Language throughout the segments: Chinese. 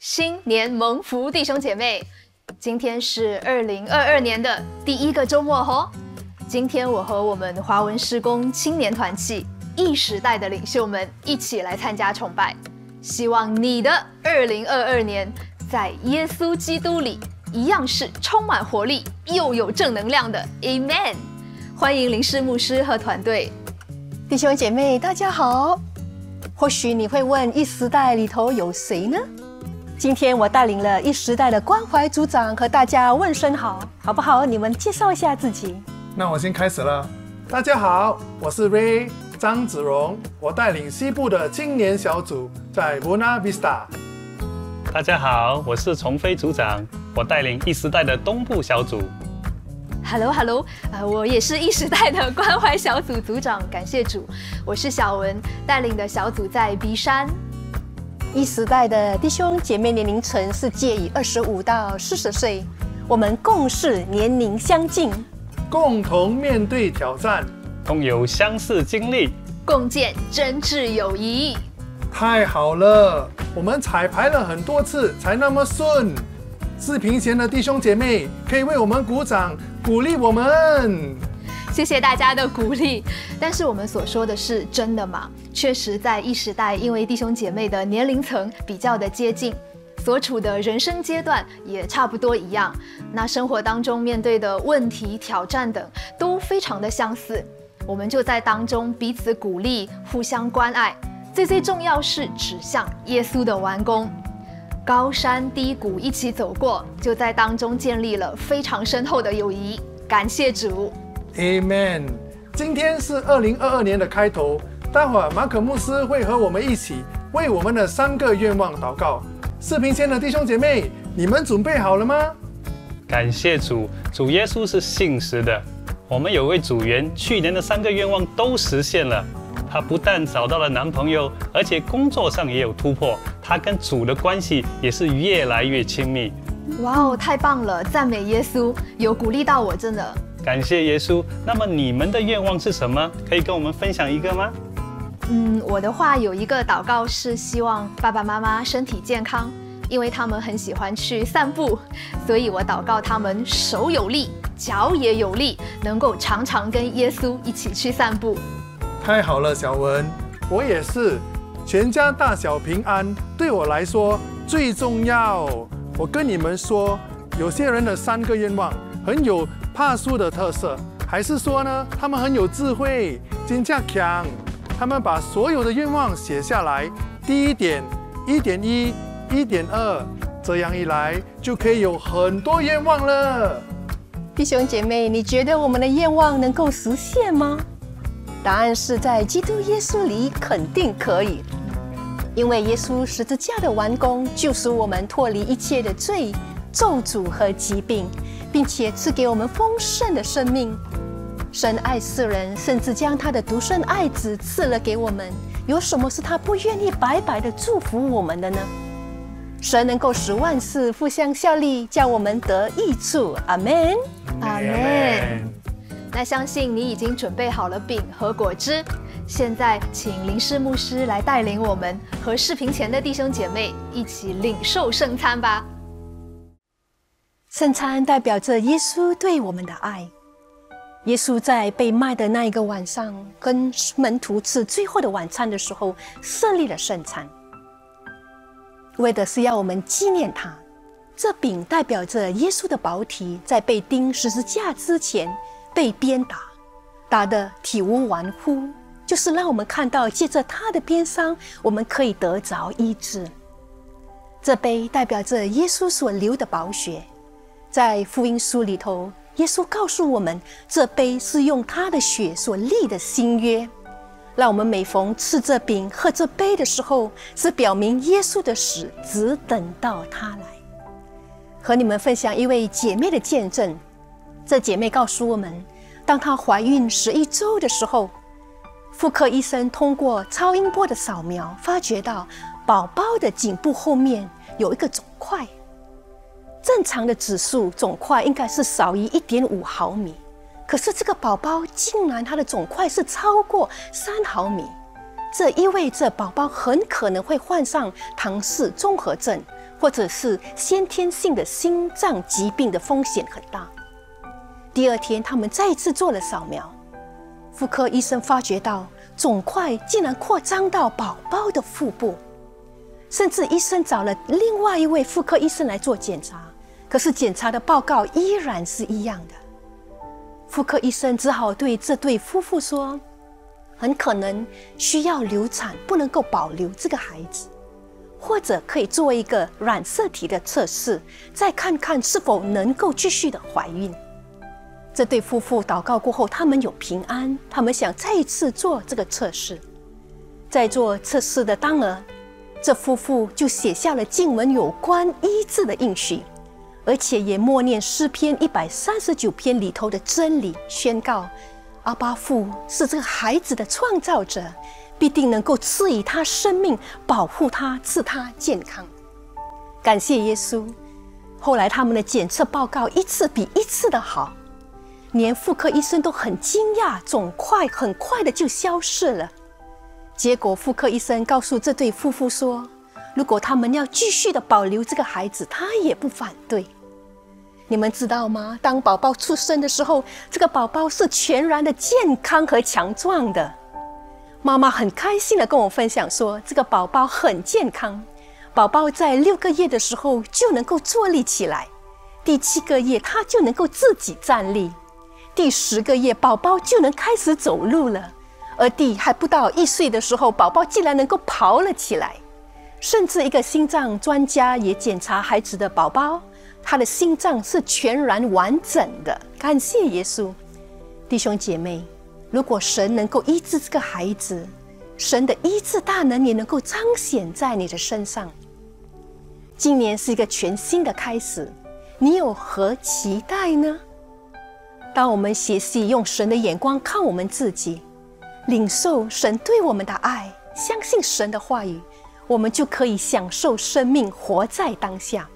新年蒙福，弟兄姐妹，今天是二零二二年的第一个周末吼。今天我和我们华文施工青年团契一时代的领袖们一起来参加崇拜，希望你的二零二二年在耶稣基督里一样是充满活力又有正能量的。Amen。欢迎林氏牧师和团队，弟兄姐妹，大家好。或许你会问，一时代里头有谁呢？今天我带领了一时代的关怀组长和大家问声好，好不好？你们介绍一下自己。那我先开始了。大家好，我是 Ray 张子荣，我带领西部的青年小组在 Buena Vista。大家好，我是崇飞组长，我带领一时代的东部小组。Hello，Hello，呃，我也是一时代的关怀小组组长，感谢主，我是小文，带领的小组在鼻山。一时代的弟兄姐妹年龄层是介于二十五到四十岁，我们共事年龄相近，共同面对挑战，共有相似经历，共建真挚友谊。太好了，我们彩排了很多次才那么顺。视频前的弟兄姐妹可以为我们鼓掌。鼓励我们，谢谢大家的鼓励。但是我们所说的是真的吗？确实，在一时代，因为弟兄姐妹的年龄层比较的接近，所处的人生阶段也差不多一样，那生活当中面对的问题、挑战等都非常的相似。我们就在当中彼此鼓励，互相关爱。最最重要是指向耶稣的完工。高山低谷一起走过，就在当中建立了非常深厚的友谊。感谢主，Amen。今天是二零二二年的开头，待会儿马可牧师会和我们一起为我们的三个愿望祷告。视频前的弟兄姐妹，你们准备好了吗？感谢主，主耶稣是信实的。我们有位组员，去年的三个愿望都实现了。她不但找到了男朋友，而且工作上也有突破。她跟主的关系也是越来越亲密。哇哦，太棒了！赞美耶稣，有鼓励到我，真的。感谢耶稣。那么你们的愿望是什么？可以跟我们分享一个吗？嗯，我的话有一个祷告是希望爸爸妈妈身体健康，因为他们很喜欢去散步，所以我祷告他们手有力，脚也有力，能够常常跟耶稣一起去散步。太好了，小文，我也是，全家大小平安，对我来说最重要。我跟你们说，有些人的三个愿望很有怕输的特色，还是说呢，他们很有智慧，金价强，他们把所有的愿望写下来，第一点，一点一，一点二，这样一来就可以有很多愿望了。弟兄姐妹，你觉得我们的愿望能够实现吗？答案是在基督耶稣里肯定可以，因为耶稣十字架的完工救赎我们脱离一切的罪、咒诅和疾病，并且赐给我们丰盛的生命。神爱世人，甚至将他的独生爱子赐了给我们。有什么是他不愿意白白的祝福我们的呢？神能够使万事互相效力，叫我们得益处。阿门，阿门。那相信你已经准备好了饼和果汁，现在请林师牧师来带领我们和视频前的弟兄姐妹一起领受圣餐吧。圣餐代表着耶稣对我们的爱。耶稣在被卖的那一个晚上，跟门徒吃最后的晚餐的时候，设立了圣餐，为的是要我们纪念他。这饼代表着耶稣的宝体，在被钉十字架之前。被鞭打，打得体无完肤，就是让我们看到，借着他的鞭伤，我们可以得着医治。这杯代表着耶稣所流的宝血，在福音书里头，耶稣告诉我们，这杯是用他的血所立的新约。让我们每逢吃这饼、喝这杯的时候，是表明耶稣的死，只等到他来。和你们分享一位姐妹的见证。这姐妹告诉我们，当她怀孕十一周的时候，妇科医生通过超音波的扫描，发觉到宝宝的颈部后面有一个肿块。正常的指数肿块应该是少于一点五毫米，可是这个宝宝竟然他的肿块是超过三毫米，这意味着宝宝很可能会患上唐氏综合症，或者是先天性的心脏疾病的风险很大。第二天，他们再次做了扫描，妇科医生发觉到肿块竟然扩张到宝宝的腹部，甚至医生找了另外一位妇科医生来做检查，可是检查的报告依然是一样的。妇科医生只好对这对夫妇说：“很可能需要流产，不能够保留这个孩子。”或者可以做一个染色体的测试，再看看是否能够继续的怀孕。这对夫妇祷告过后，他们有平安，他们想再一次做这个测试。在做测试的当儿，这夫妇就写下了经文有关医治的应许，而且也默念诗篇一百三十九篇里头的真理，宣告阿巴父是这个孩子的创造者。必定能够赐予他生命，保护他，赐他健康。感谢耶稣。后来他们的检测报告一次比一次的好，连妇科医生都很惊讶，肿块很快的就消失了。结果妇科医生告诉这对夫妇说，如果他们要继续的保留这个孩子，他也不反对。你们知道吗？当宝宝出生的时候，这个宝宝是全然的健康和强壮的。妈妈很开心的跟我分享说，这个宝宝很健康，宝宝在六个月的时候就能够坐立起来，第七个月他就能够自己站立，第十个月宝宝就能开始走路了，而第还不到一岁的时候，宝宝竟然能够跑了起来，甚至一个心脏专家也检查孩子的宝宝，他的心脏是全然完整的。感谢耶稣，弟兄姐妹。如果神能够医治这个孩子，神的医治大能也能够彰显在你的身上。今年是一个全新的开始，你有何期待呢？当我们学习用神的眼光看我们自己，领受神对我们的爱，相信神的话语，我们就可以享受生命，活在当下。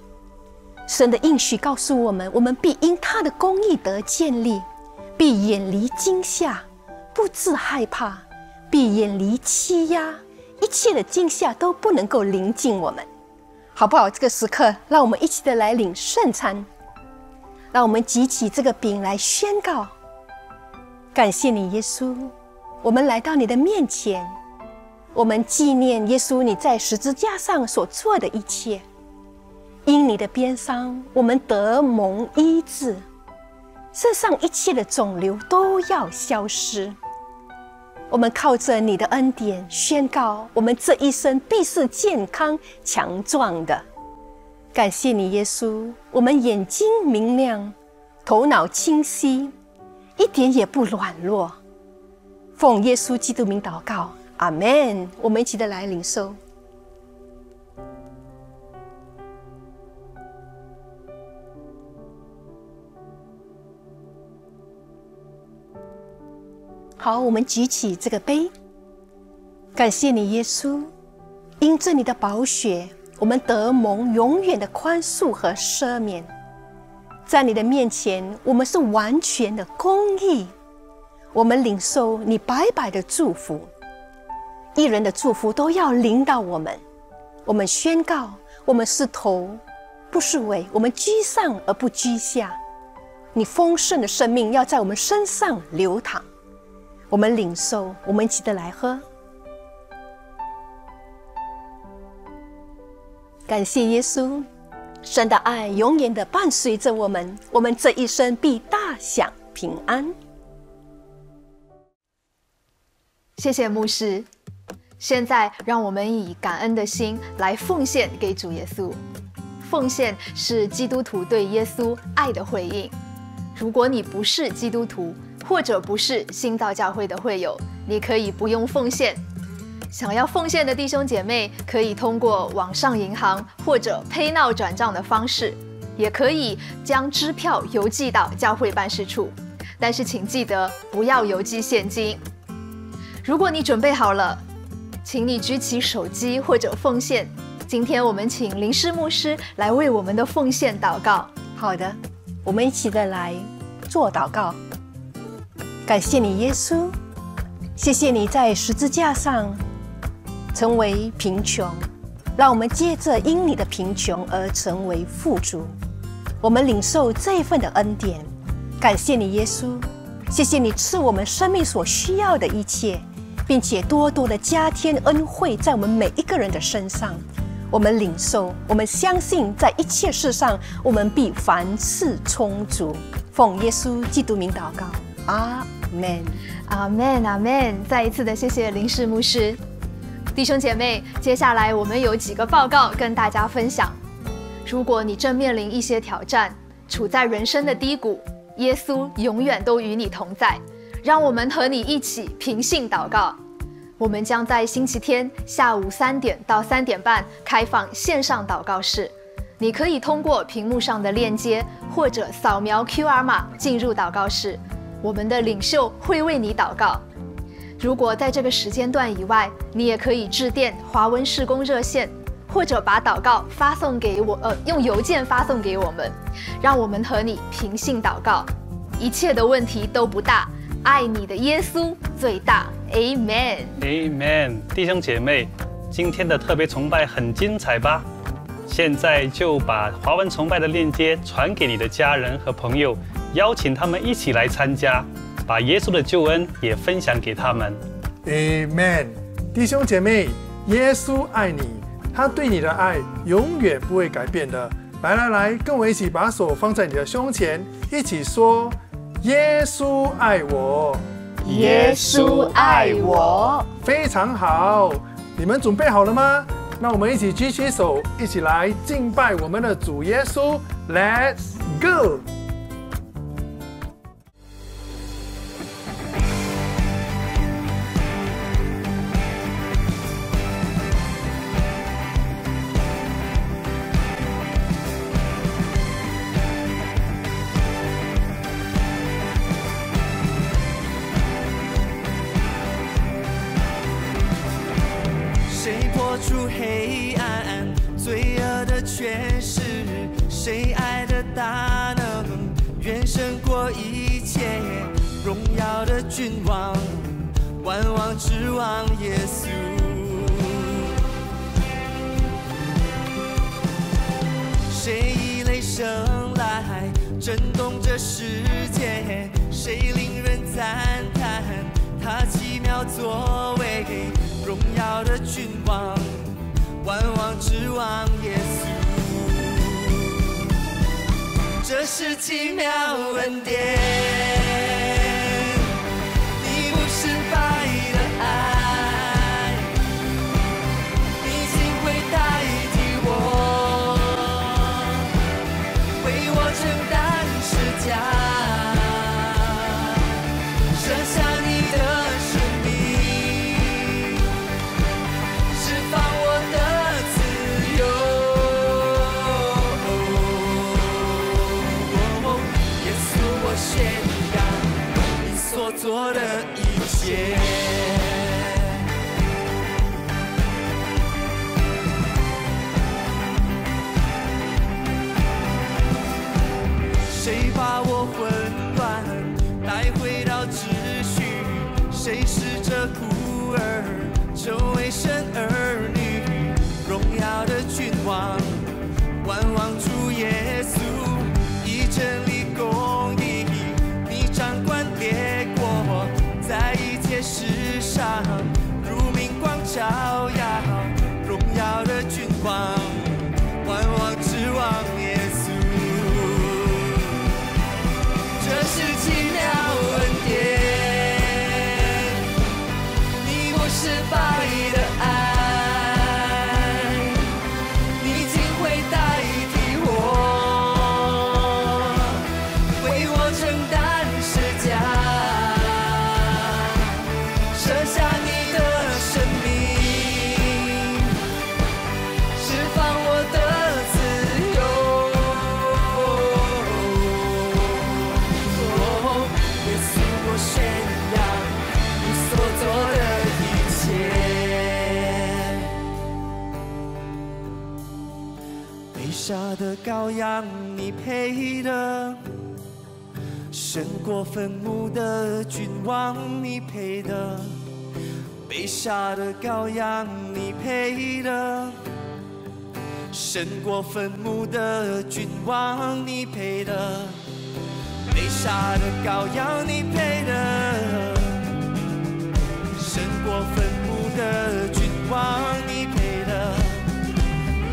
神的应许告诉我们，我们必因他的公义得建立，必远离惊吓。不自害怕，必远离欺压，一切的惊吓都不能够临近我们，好不好？这个时刻，让我们一起的来领圣餐，让我们举起这个饼来宣告，感谢你，耶稣，我们来到你的面前，我们纪念耶稣你在十字架上所做的一切，因你的鞭伤，我们得蒙医治，世上一切的肿瘤都要消失。我们靠着你的恩典宣告，我们这一生必是健康强壮的。感谢你，耶稣，我们眼睛明亮，头脑清晰，一点也不软弱。奉耶稣基督名祷告，阿门。我们一起的来领受。好，我们举起这个杯，感谢你，耶稣，因着你的宝血，我们得蒙永远的宽恕和赦免。在你的面前，我们是完全的公义。我们领受你白白的祝福，一人的祝福都要临到我们。我们宣告，我们是头，不是尾，我们居上而不居下。你丰盛的生命要在我们身上流淌。我们领受，我们一起的来喝。感谢耶稣，神的爱永远的伴随着我们，我们这一生必大享平安。谢谢牧师。现在，让我们以感恩的心来奉献给主耶稣。奉献是基督徒对耶稣爱的回应。如果你不是基督徒，或者不是新造教会的会友，你可以不用奉献。想要奉献的弟兄姐妹，可以通过网上银行或者 PayNow 转账的方式，也可以将支票邮寄到教会办事处。但是请记得不要邮寄现金。如果你准备好了，请你举起手机或者奉献。今天我们请林师牧师来为我们的奉献祷告。好的，我们一起的来做祷告。感谢你，耶稣，谢谢你在十字架上成为贫穷，让我们借着因你的贫穷而成为富足。我们领受这一份的恩典，感谢你，耶稣，谢谢你赐我们生命所需要的一切，并且多多的加添恩惠在我们每一个人的身上。我们领受，我们相信，在一切事上，我们必凡事充足。奉耶稣基督名祷告，阿门，阿门，阿门。再一次的谢谢林氏牧师，弟兄姐妹，接下来我们有几个报告跟大家分享。如果你正面临一些挑战，处在人生的低谷，耶稣永远都与你同在。让我们和你一起平信祷告。我们将在星期天下午三点到三点半开放线上祷告室，你可以通过屏幕上的链接或者扫描 QR 码进入祷告室，我们的领袖会为你祷告。如果在这个时间段以外，你也可以致电华文施工热线，或者把祷告发送给我，呃，用邮件发送给我们，让我们和你平信祷告，一切的问题都不大。爱你的耶稣最大，Amen，Amen。弟兄姐妹，今天的特别崇拜很精彩吧？现在就把华文崇拜的链接传给你的家人和朋友，邀请他们一起来参加，把耶稣的救恩也分享给他们。Amen。弟兄姐妹，耶稣爱你，他对你的爱永远不会改变的。来来来，跟我一起把手放在你的胸前，一起说。耶稣爱我，耶稣爱我，非常好。你们准备好了吗？那我们一起举起手，一起来敬拜我们的主耶稣。Let's go。却是谁爱的大能，远胜过一切荣耀的君王，万王之王耶稣。谁以雷声来震动这世界？谁令人赞叹他奇妙作为？荣耀的君王，万王之王耶稣。这是奇妙恩典 one. 羔羊，你配的；胜过坟墓的君王，你配的；被杀的羔羊，你配的；胜过坟墓的君王，你配的；被杀的羔羊，你配的；胜过坟墓的君王，你配的；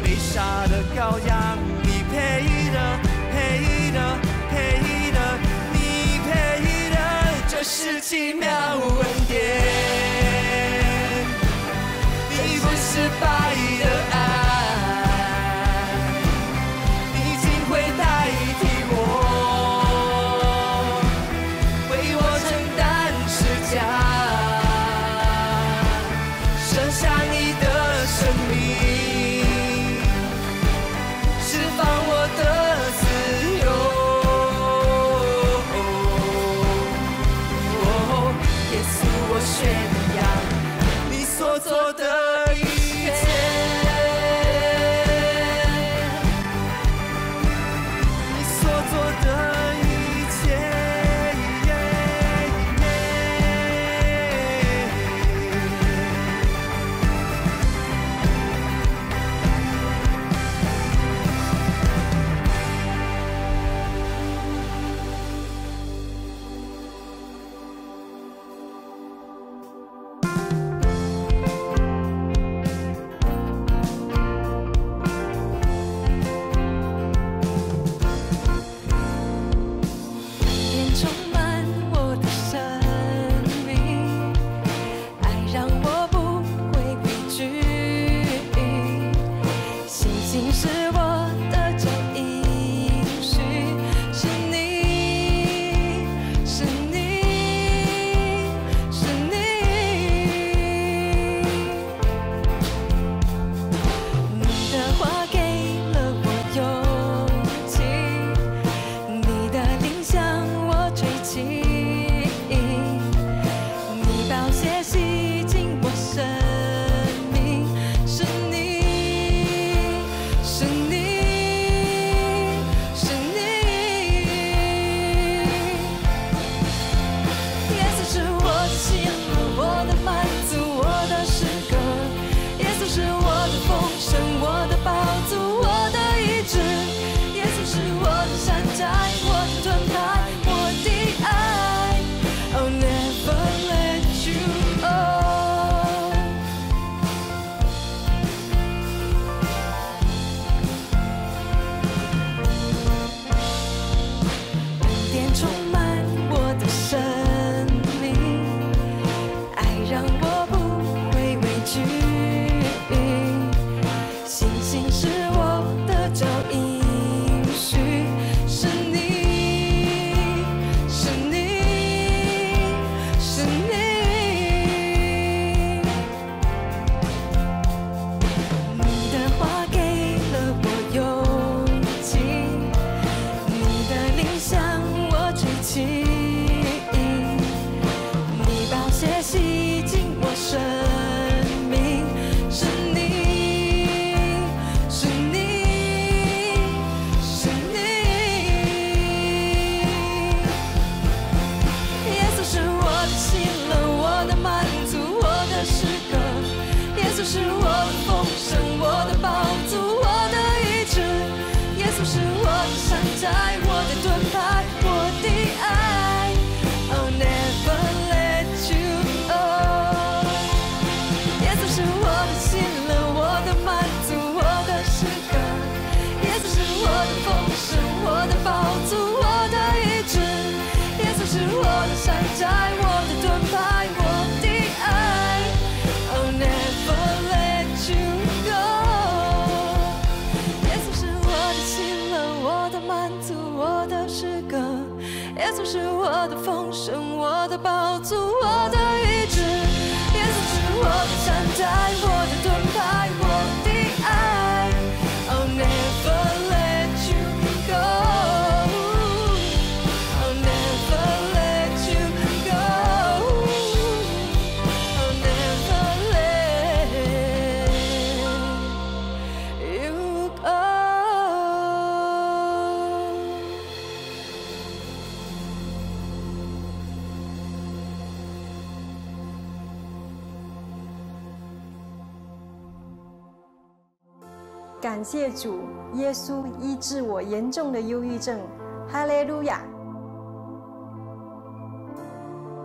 被杀的羔羊。paid up. 治我严重的忧郁症，哈利路亚！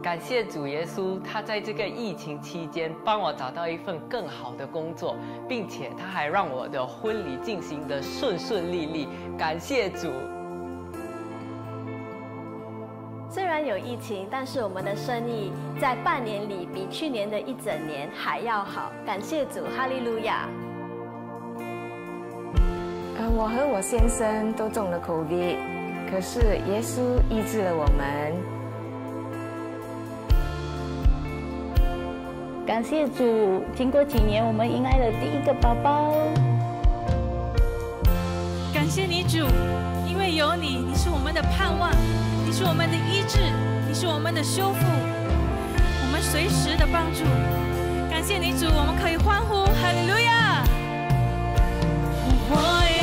感谢主耶稣，他在这个疫情期间帮我找到一份更好的工作，并且他还让我的婚礼进行的顺顺利利。感谢主。虽然有疫情，但是我们的生意在半年里比去年的一整年还要好。感谢主，哈利路亚。呃，我和我先生都中了 COVID，可是耶稣医治了我们。感谢主，经过几年，我们迎来了第一个宝宝。感谢你主，因为有你，你是我们的盼望，你是我们的医治，你是我们的修复，我们随时的帮助。感谢你主，我们可以欢呼，哈利路亚！我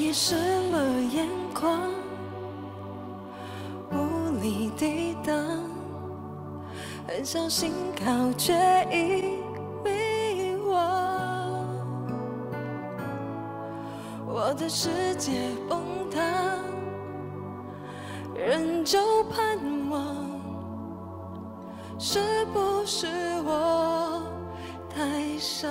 泪也湿了眼眶，无力抵挡，很想心靠，却已迷惘。我的世界崩塌，仍旧盼望，是不是我太傻？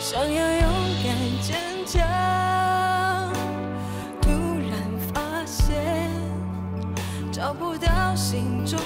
想要敢坚强，突然发现找不到心中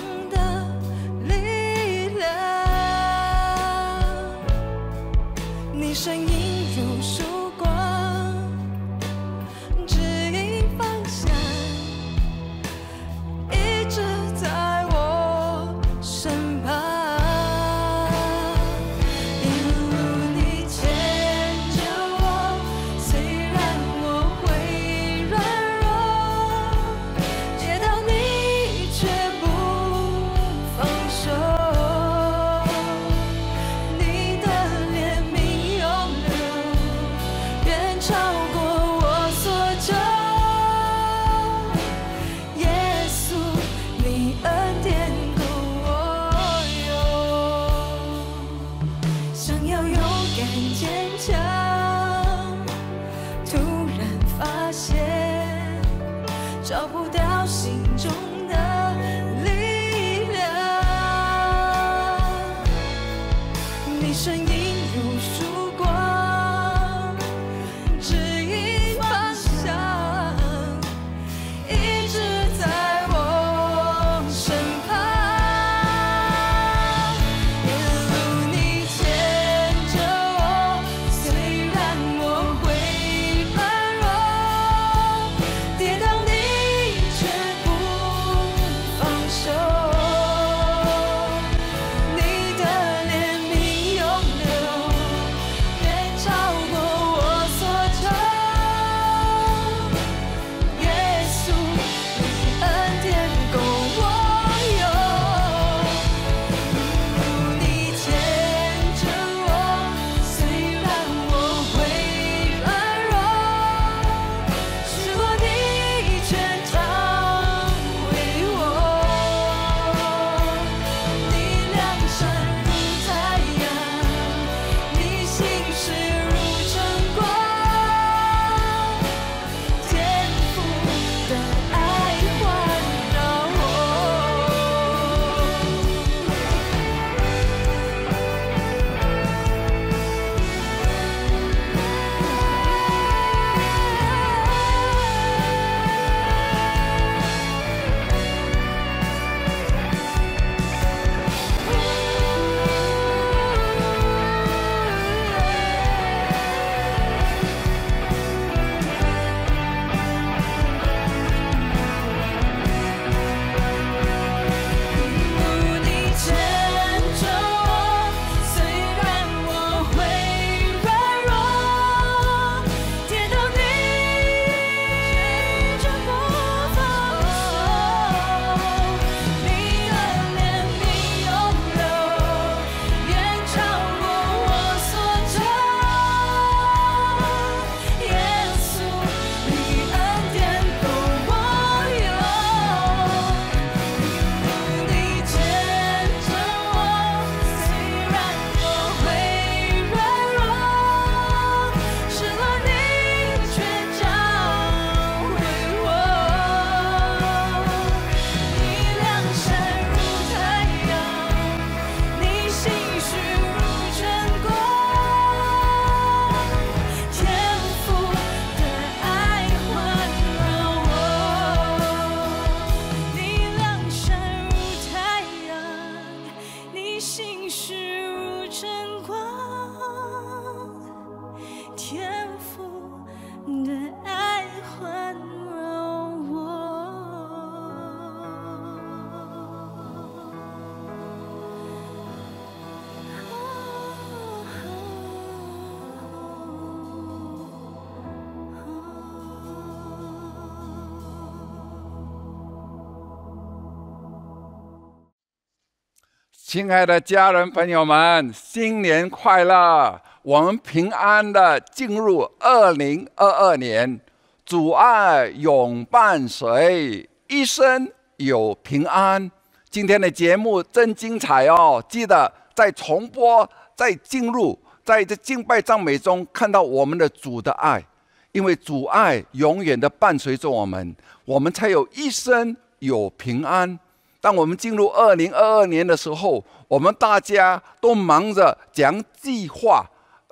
亲爱的家人朋友们，新年快乐！我们平安的进入二零二二年，主爱永伴随，一生有平安。今天的节目真精彩哦！记得在重播、在进入、在这敬拜赞美中看到我们的主的爱，因为主爱永远的伴随着我们，我们才有一生有平安。当我们进入二零二二年的时候，我们大家都忙着讲计划，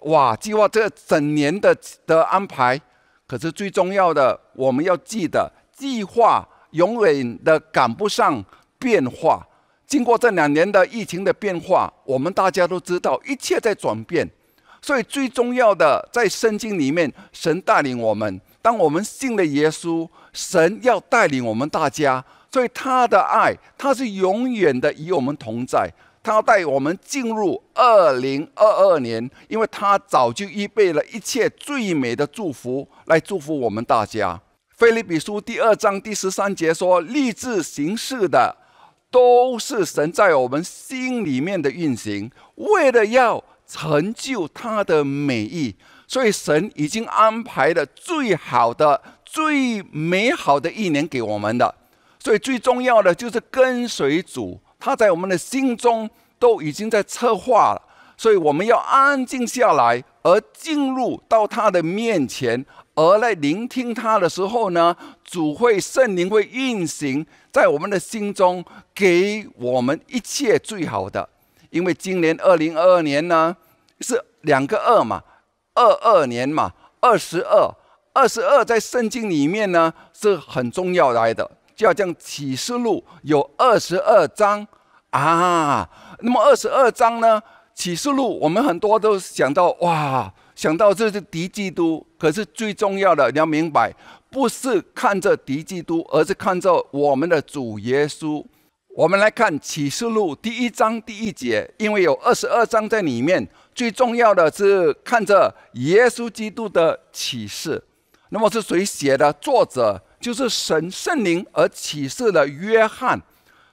哇，计划这整年的的安排。可是最重要的，我们要记得，计划永远的赶不上变化。经过这两年的疫情的变化，我们大家都知道一切在转变。所以最重要的，在圣经里面，神带领我们。当我们信了耶稣，神要带领我们大家。所以他的爱，他是永远的与我们同在。他要带我们进入二零二二年，因为他早就预备了一切最美的祝福来祝福我们大家。菲利比书第二章第十三节说：“立志行事的，都是神在我们心里面的运行，为了要成就他的美意。所以神已经安排了最好的、最美好的一年给我们的。”所以最重要的就是跟随主，他在我们的心中都已经在策划了。所以我们要安静下来，而进入到他的面前，而来聆听他的时候呢，主会圣灵会运行在我们的心中，给我们一切最好的。因为今年二零二二年呢是两个二嘛，二二年嘛，二十二，二十二在圣经里面呢是很重要来的。就要讲启示录有二十二章啊，那么二十二章呢？启示录我们很多都想到哇，想到这是敌基督。可是最重要的你要明白，不是看着敌基督，而是看着我们的主耶稣。我们来看启示录第一章第一节，因为有二十二章在里面，最重要的是看着耶稣基督的启示。那么是谁写的？作者？就是神圣灵而启示了约翰，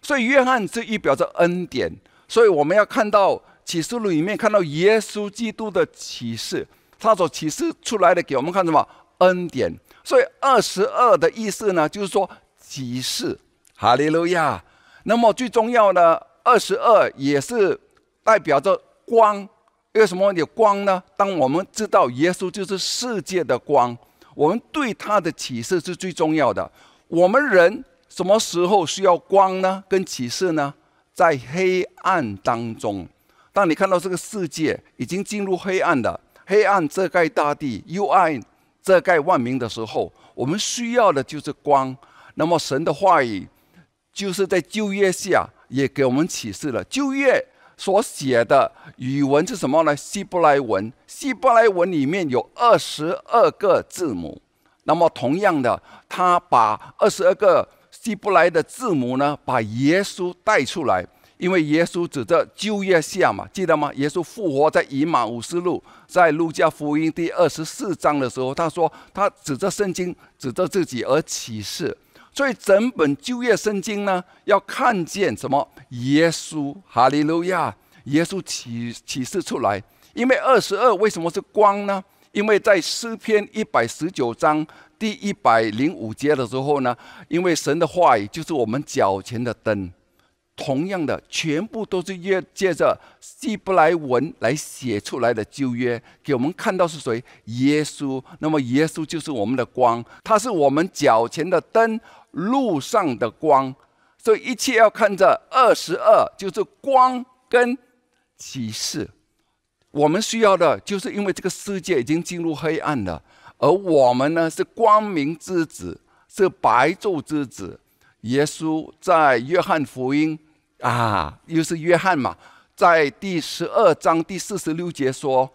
所以约翰是预表着恩典，所以我们要看到启示录里面看到耶稣基督的启示，他所启示出来的给我们看什么恩典？所以二十二的意思呢，就是说启示，哈利路亚。那么最重要的二十二也是代表着光，为什么有光呢？当我们知道耶稣就是世界的光。我们对他的启示是最重要的。我们人什么时候需要光呢？跟启示呢？在黑暗当中，当你看到这个世界已经进入黑暗的黑暗遮盖大地，幽暗遮盖万民的时候，我们需要的就是光。那么神的话语就是在旧约下也给我们启示了旧约。所写的语文是什么呢？希伯来文。希伯来文里面有二十二个字母。那么同样的，他把二十二个希伯来的字母呢，把耶稣带出来。因为耶稣指着旧约下嘛，记得吗？耶稣复活在以马五斯路，在路加福音第二十四章的时候，他说他指着圣经，指着自己而启示。所以整本旧约圣经呢，要看见什么？耶稣，哈利路亚！耶稣启启示出来。因为二十二为什么是光呢？因为在诗篇一百十九章第一百零五节的时候呢，因为神的话语就是我们脚前的灯。同样的，全部都是约借着希伯来文来写出来的旧约，给我们看到是谁？耶稣。那么耶稣就是我们的光，他是我们脚前的灯。路上的光，所以一切要看着二十二，就是光跟启示。我们需要的，就是因为这个世界已经进入黑暗了，而我们呢是光明之子，是白昼之子。耶稣在约翰福音啊，又是约翰嘛，在第十二章第四十六节说：“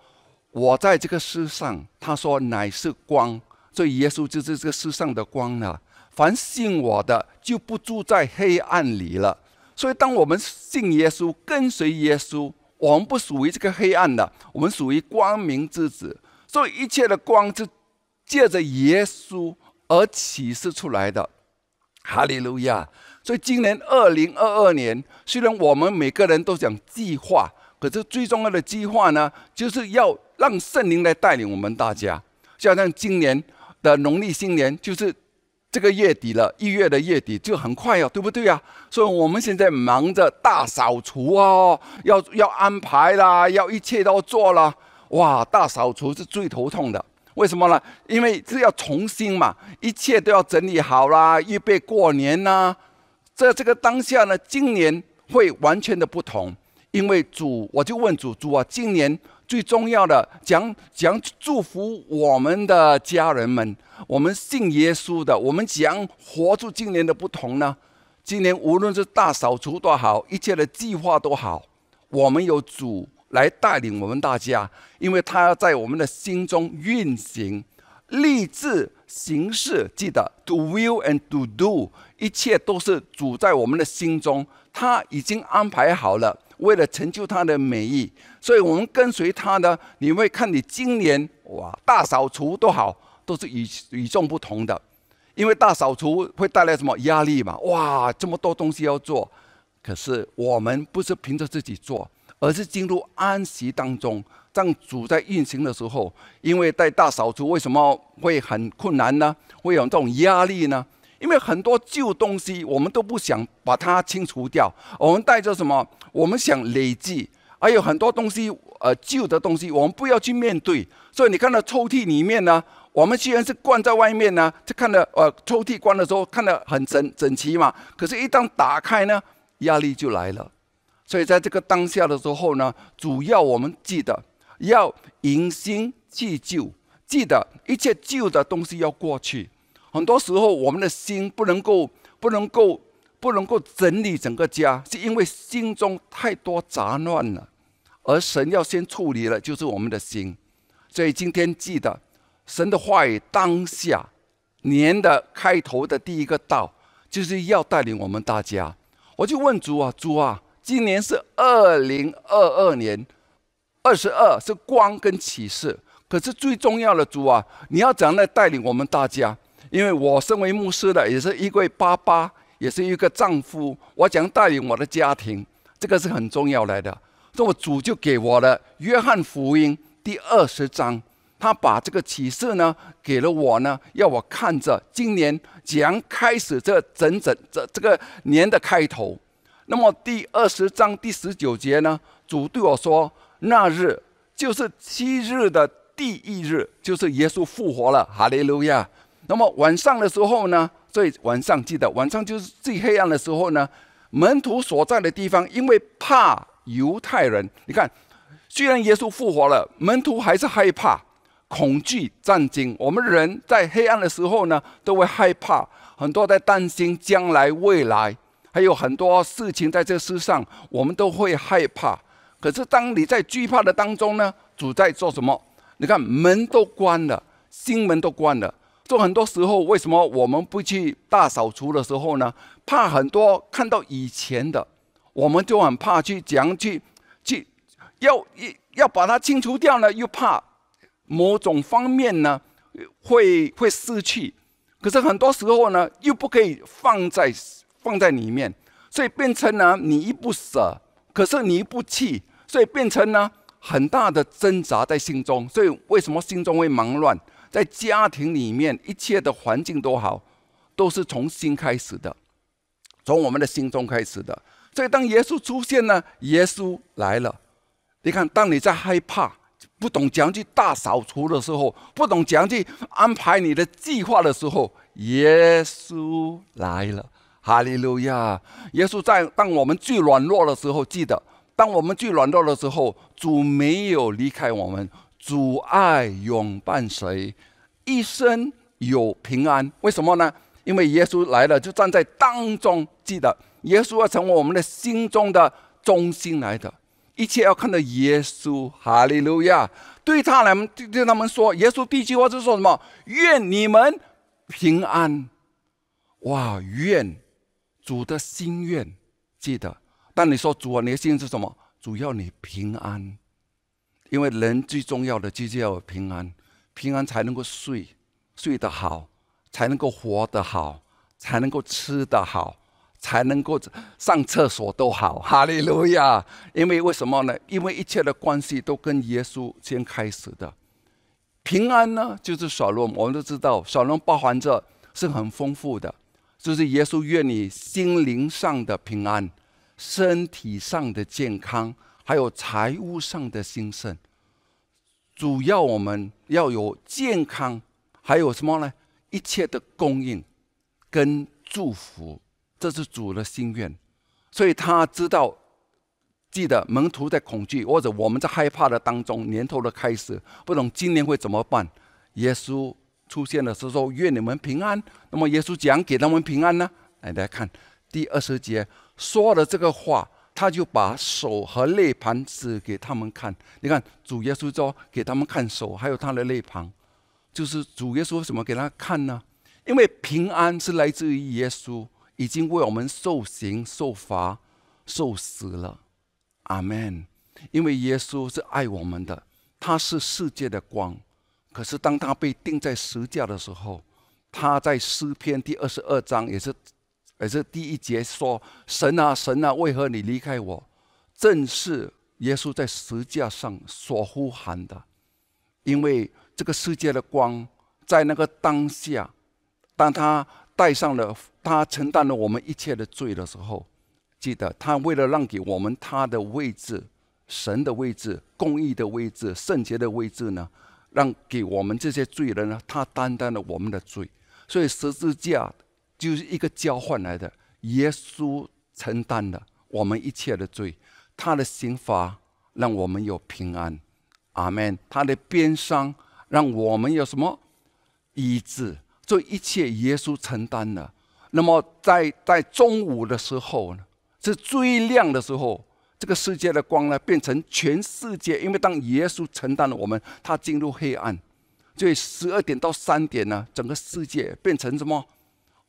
我在这个世上，他说乃是光，所以耶稣就是这个世上的光了。”凡信我的，就不住在黑暗里了。所以，当我们信耶稣、跟随耶稣，我们不属于这个黑暗的，我们属于光明之子。所以，一切的光是借着耶稣而启示出来的。哈利路亚！所以今年二零二二年，虽然我们每个人都讲计划，可是最重要的计划呢，就是要让圣灵来带领我们大家。就好像今年的农历新年，就是这个月底了，一月的月底就很快哦，对不对啊？所以我们现在忙着大扫除哦，要要安排啦，要一切都做了。哇，大扫除是最头痛的，为什么呢？因为是要重新嘛，一切都要整理好啦，预备过年呐。在这个当下呢，今年会完全的不同，因为主，我就问主主啊，今年最重要的讲讲祝福我们的家人们，我们信耶稣的，我们讲活出今年的不同呢？今年无论是大扫除多好，一切的计划都好，我们有主来带领我们大家，因为他要在我们的心中运行。立志行事，记得 to will and to do，一切都是主在我们的心中，他已经安排好了，为了成就他的美意，所以我们跟随他呢。你会看你今年哇，大扫除都好，都是与与众不同的，因为大扫除会带来什么压力嘛？哇，这么多东西要做，可是我们不是凭着自己做，而是进入安息当中。当主在运行的时候，因为在大扫除为什么会很困难呢？会有这种压力呢？因为很多旧东西我们都不想把它清除掉，我们带着什么？我们想累积，还有很多东西，呃，旧的东西我们不要去面对。所以你看到抽屉里面呢，我们虽然是关在外面呢，就看到呃抽屉关的时候看得很整整齐嘛，可是，一旦打开呢，压力就来了。所以在这个当下的时候呢，主要我们记得。要迎新弃旧，记得一切旧的东西要过去。很多时候，我们的心不能够、不能够、不能够整理整个家，是因为心中太多杂乱了。而神要先处理了，就是我们的心。所以今天记得，神的话语当下年的开头的第一个道，就是要带领我们大家。我就问主啊，主啊，今年是二零二二年。二十二是光跟启示，可是最重要的主啊，你要怎样来带领我们大家？因为我身为牧师的，也是一位爸爸，也是一个丈夫，我讲带领我的家庭，这个是很重要来的。所以主就给我了《约翰福音》第二十章，他把这个启示呢给了我呢，要我看着今年将开始这整整这这个年的开头。那么第二十章第十九节呢，主对我说。那日就是七日的第一日，就是耶稣复活了，哈利路亚。那么晚上的时候呢？所以晚上记得，晚上就是最黑暗的时候呢。门徒所在的地方，因为怕犹太人，你看，虽然耶稣复活了，门徒还是害怕、恐惧、战惊。我们人在黑暗的时候呢，都会害怕，很多在担心将来、未来，还有很多事情在这世上，我们都会害怕。可是，当你在惧怕的当中呢，主在做什么？你看门都关了，心门都关了。就很多时候，为什么我们不去大扫除的时候呢？怕很多看到以前的，我们就很怕去讲去去要要把它清除掉呢，又怕某种方面呢会会失去。可是很多时候呢，又不可以放在放在里面，所以变成呢，你一不舍。可是你一不气，所以变成呢很大的挣扎在心中。所以为什么心中会忙乱？在家庭里面，一切的环境都好，都是从心开始的，从我们的心中开始的。所以当耶稣出现呢，耶稣来了。你看，当你在害怕、不懂怎样去大扫除的时候，不懂怎样去安排你的计划的时候，耶稣来了。哈利路亚！耶稣在当我们最软弱的时候，记得，当我们最软弱的时候，主没有离开我们，主爱永伴随，一生有平安。为什么呢？因为耶稣来了，就站在当中。记得，耶稣要成为我们的心中的中心来的，一切要看到耶稣。哈利路亚！对他来，对他们说，耶稣第一句话是说什么？愿你们平安。哇！愿。主的心愿，记得。但你说主啊，你的心愿是什么？主要你平安，因为人最重要的就是要平安，平安才能够睡，睡得好，才能够活得好，才能够吃得好，才能够上厕所都好，哈利路亚！因为为什么呢？因为一切的关系都跟耶稣先开始的。平安呢，就是小龙，我们都知道，小龙包含着是很丰富的，就是耶稣愿你心灵上的平安，身体上的健康，还有财务上的兴盛。主要我们要有健康，还有什么呢？一切的供应跟祝福，这是主的心愿。所以他知道，记得门徒在恐惧或者我们在害怕的当中，年头的开始，不懂今年会怎么办。耶稣出现的时候：“愿你们平安。”那么耶稣讲给他们平安呢？来，大家看第二十节说了这个话。他就把手和肋旁指给他们看。你看，主耶稣说给他们看手，还有他的肋旁，就是主耶稣为什么给他看呢？因为平安是来自于耶稣已经为我们受刑、受罚、受死了。阿门。因为耶稣是爱我们的，他是世界的光。可是当他被钉在十字架的时候，他在诗篇第二十二章也是。而是第一节说：“神啊，神啊，为何你离开我？”正是耶稣在十字架上所呼喊的。因为这个世界的光，在那个当下，当他带上了，他承担了我们一切的罪的时候，记得他为了让给我们他的位置、神的位置、公义的位置、圣洁的位置呢，让给我们这些罪人呢，他担当了我们的罪，所以十字架。就是一个交换来的，耶稣承担了我们一切的罪，他的刑罚让我们有平安，阿门。他的鞭伤让我们有什么医治？这一切耶稣承担了。那么在在中午的时候呢，是最亮的时候，这个世界的光呢变成全世界，因为当耶稣承担了我们，他进入黑暗，所以十二点到三点呢，整个世界变成什么？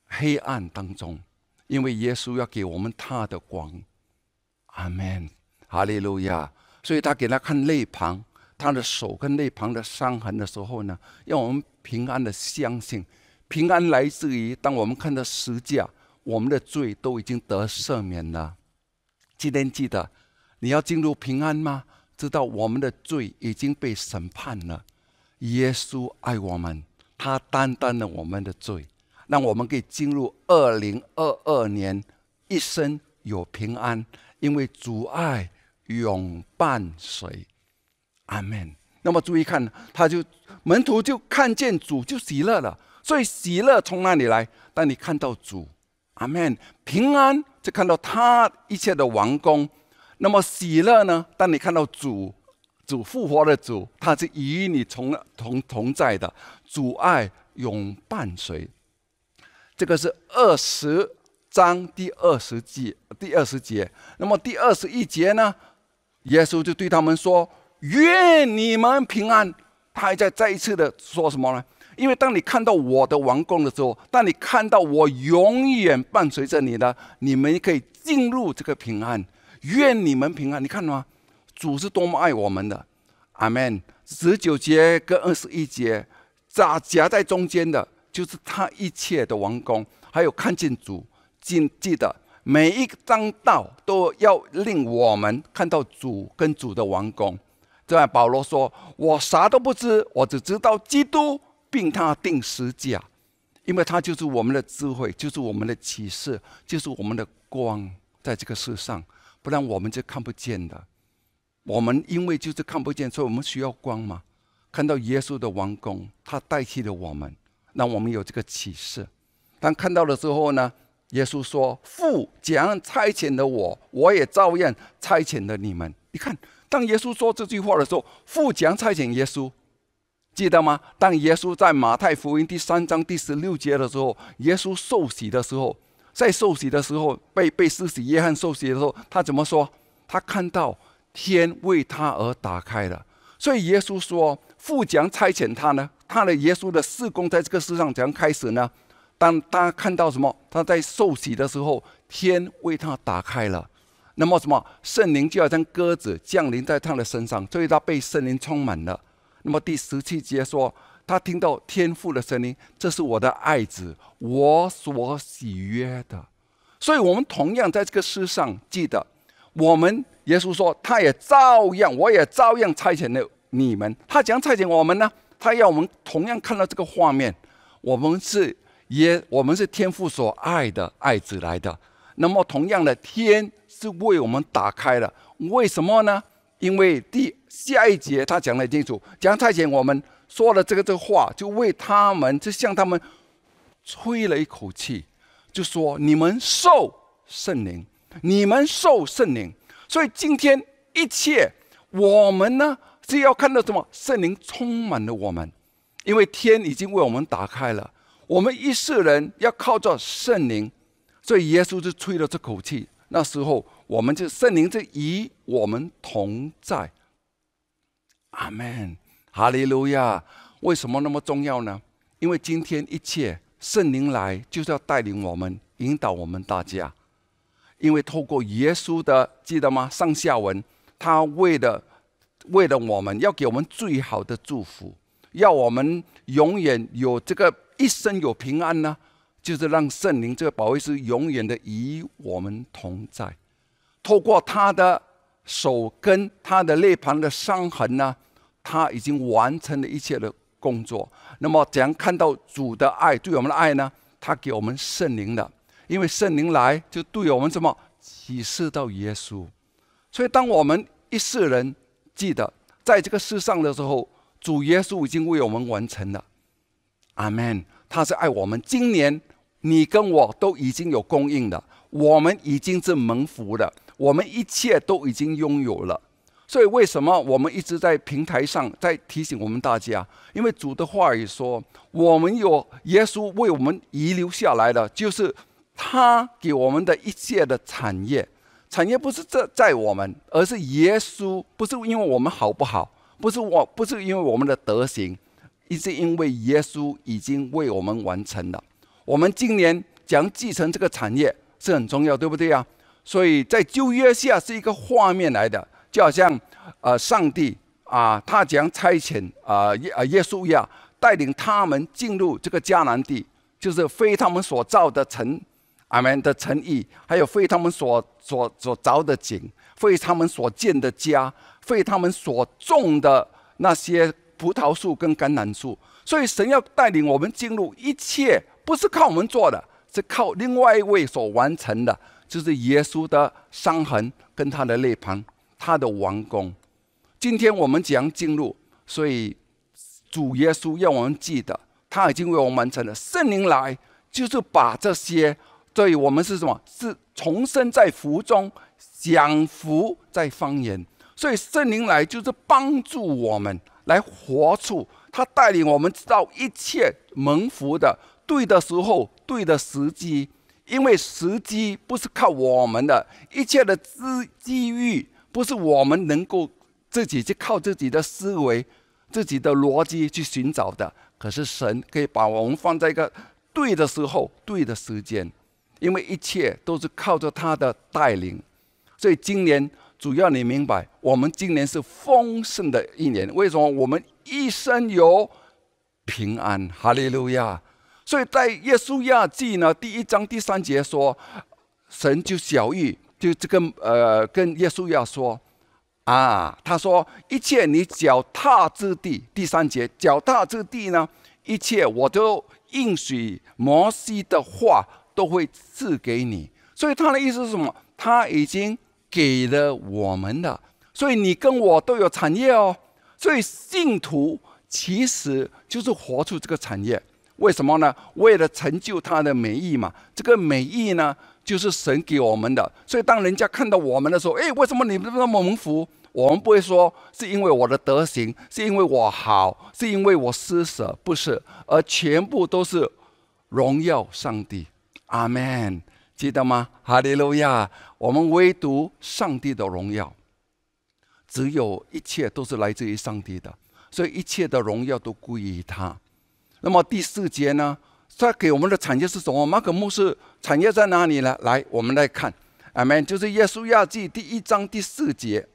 黑暗当中，因为耶稣要给我们他的光，阿门，哈利路亚。所以他给他看肋旁，他的手跟肋旁的伤痕的时候呢，让我们平安的相信，平安来自于当我们看到十架，我们的罪都已经得赦免了。今天记得你要进入平安吗？知道我们的罪已经被审判了。耶稣爱我们，他担当了我们的罪。让我们可以进入二零二二年，一生有平安，因为主爱永伴随。阿门。那么注意看，他就门徒就看见主就喜乐了。所以喜乐从哪里来？当你看到主，阿门，平安就看到他一切的王宫。那么喜乐呢？当你看到主，主复活的主，他是与你同同同在的，主爱永伴随。这个是二十章第二十节，第二十节。那么第二十一节呢？耶稣就对他们说：“愿你们平安。”他还在再一次的说什么呢？因为当你看到我的王宫的时候，当你看到我永远伴随着你的，你们可以进入这个平安。愿你们平安。你看吗？主是多么爱我们的。阿门。十九节跟二十一节夹夹在中间的。就是他一切的王宫，还有看见主，记记得每一张道都要令我们看到主跟主的王宫。这样保罗说：“我啥都不知，我只知道基督并他定十架，因为他就是我们的智慧，就是我们的启示，就是我们的光，在这个世上，不然我们就看不见的。我们因为就是看不见，所以我们需要光嘛。看到耶稣的王宫，他代替了我们。”让我们有这个启示。当看到了之后呢，耶稣说：“父将差遣的我，我也照样差遣的你们。”你看，当耶稣说这句话的时候，父将差遣耶稣，记得吗？当耶稣在马太福音第三章第十六节的时候，耶稣受洗的时候，在受洗的时候被被施洗约翰受洗的时候，他怎么说？他看到天为他而打开了。所以耶稣说：“父将差遣他呢。”他的耶稣的事工在这个世上怎样开始呢？当他看到什么？他在受洗的时候，天为他打开了。那么什么？圣灵就好像鸽子降临在他的身上，所以他被圣灵充满了。那么第十七节说，他听到天父的声音：“这是我的爱子，我所喜悦的。”所以，我们同样在这个世上，记得我们耶稣说，他也照样，我也照样差遣了你们。他讲差遣我们呢？他要我们同样看到这个画面，我们是耶，我们是天父所爱的爱子来的。那么，同样的，天是为我们打开了。为什么呢？因为第下一节他讲得清楚，讲差遣我们说了这个这个话，就为他们，就向他们吹了一口气，就说你们受圣灵，你们受圣灵。所以今天一切，我们呢只要看到什么？圣灵充满了我们，因为天已经为我们打开了。我们一世人要靠着圣灵，所以耶稣就吹了这口气。那时候，我们就圣灵就与我们同在。阿门，哈利路亚。为什么那么重要呢？因为今天一切圣灵来，就是要带领我们、引导我们大家。因为透过耶稣的，记得吗？上下文，他为了为了我们要给我们最好的祝福，要我们永远有这个一生有平安呢，就是让圣灵这个保卫师永远的与我们同在。透过他的手跟他的肋旁的伤痕呢，他已经完成了一切的工作。那么怎样看到主的爱对我们的爱呢？他给我们圣灵的。因为圣灵来，就对我们什么启示到耶稣。所以，当我们一世人记得在这个世上的时候，主耶稣已经为我们完成了。阿门。他是爱我们。今年你跟我都已经有供应了，我们已经是蒙福了，我们一切都已经拥有了。所以，为什么我们一直在平台上在提醒我们大家？因为主的话语说，我们有耶稣为我们遗留下来的，就是他给我们的一切的产业。产业不是在在我们，而是耶稣，不是因为我们好不好，不是我，不是因为我们的德行，一是因为耶稣已经为我们完成了。我们今年将继承这个产业是很重要，对不对啊？所以在旧约下是一个画面来的，就好像呃，上帝啊，他将差遣啊耶啊耶稣呀，带领他们进入这个迦南地，就是非他们所造的城。阿门的诚意，还有非他们所所所凿的井，非他们所建的家，非他们所种的那些葡萄树跟橄榄树。所以神要带领我们进入一切，不是靠我们做的，是靠另外一位所完成的，就是耶稣的伤痕跟他的肋旁，他的王宫。今天我们将进入，所以主耶稣要我们记得，他已经为我们完成了。圣灵来，就是把这些。所以我们是什么？是重生在福中，享福在方言。所以圣灵来就是帮助我们来活出，他带领我们知道一切蒙福的对的时候、对的时机。因为时机不是靠我们的，一切的机机遇不是我们能够自己去靠自己的思维、自己的逻辑去寻找的。可是神可以把我们放在一个对的时候、对的时间。因为一切都是靠着他的带领，所以今年主要你明白，我们今年是丰盛的一年。为什么？我们一生有平安，哈利路亚！所以在耶稣亚记呢，第一章第三节说，神就小玉就这个呃，跟耶稣亚说啊，他说一切你脚踏之地，第三节脚踏之地呢，一切我都应许摩西的话。都会赐给你，所以他的意思是什么？他已经给了我们的，所以你跟我都有产业哦。所以信徒其实就是活出这个产业，为什么呢？为了成就他的美意嘛。这个美意呢，就是神给我们的。所以当人家看到我们的时候，哎，为什么你们那么蒙福？我们不会说是因为我的德行，是因为我好，是因为我施舍，不是，而全部都是荣耀上帝。阿门，记得吗？哈利路亚！我们唯独上帝的荣耀，只有一切都是来自于上帝的，所以一切的荣耀都归于他。那么第四节呢？他给我们的产业是什么？马可牧师产业在哪里呢？来，我们来看，阿门。就是耶稣亚记第一章第四节。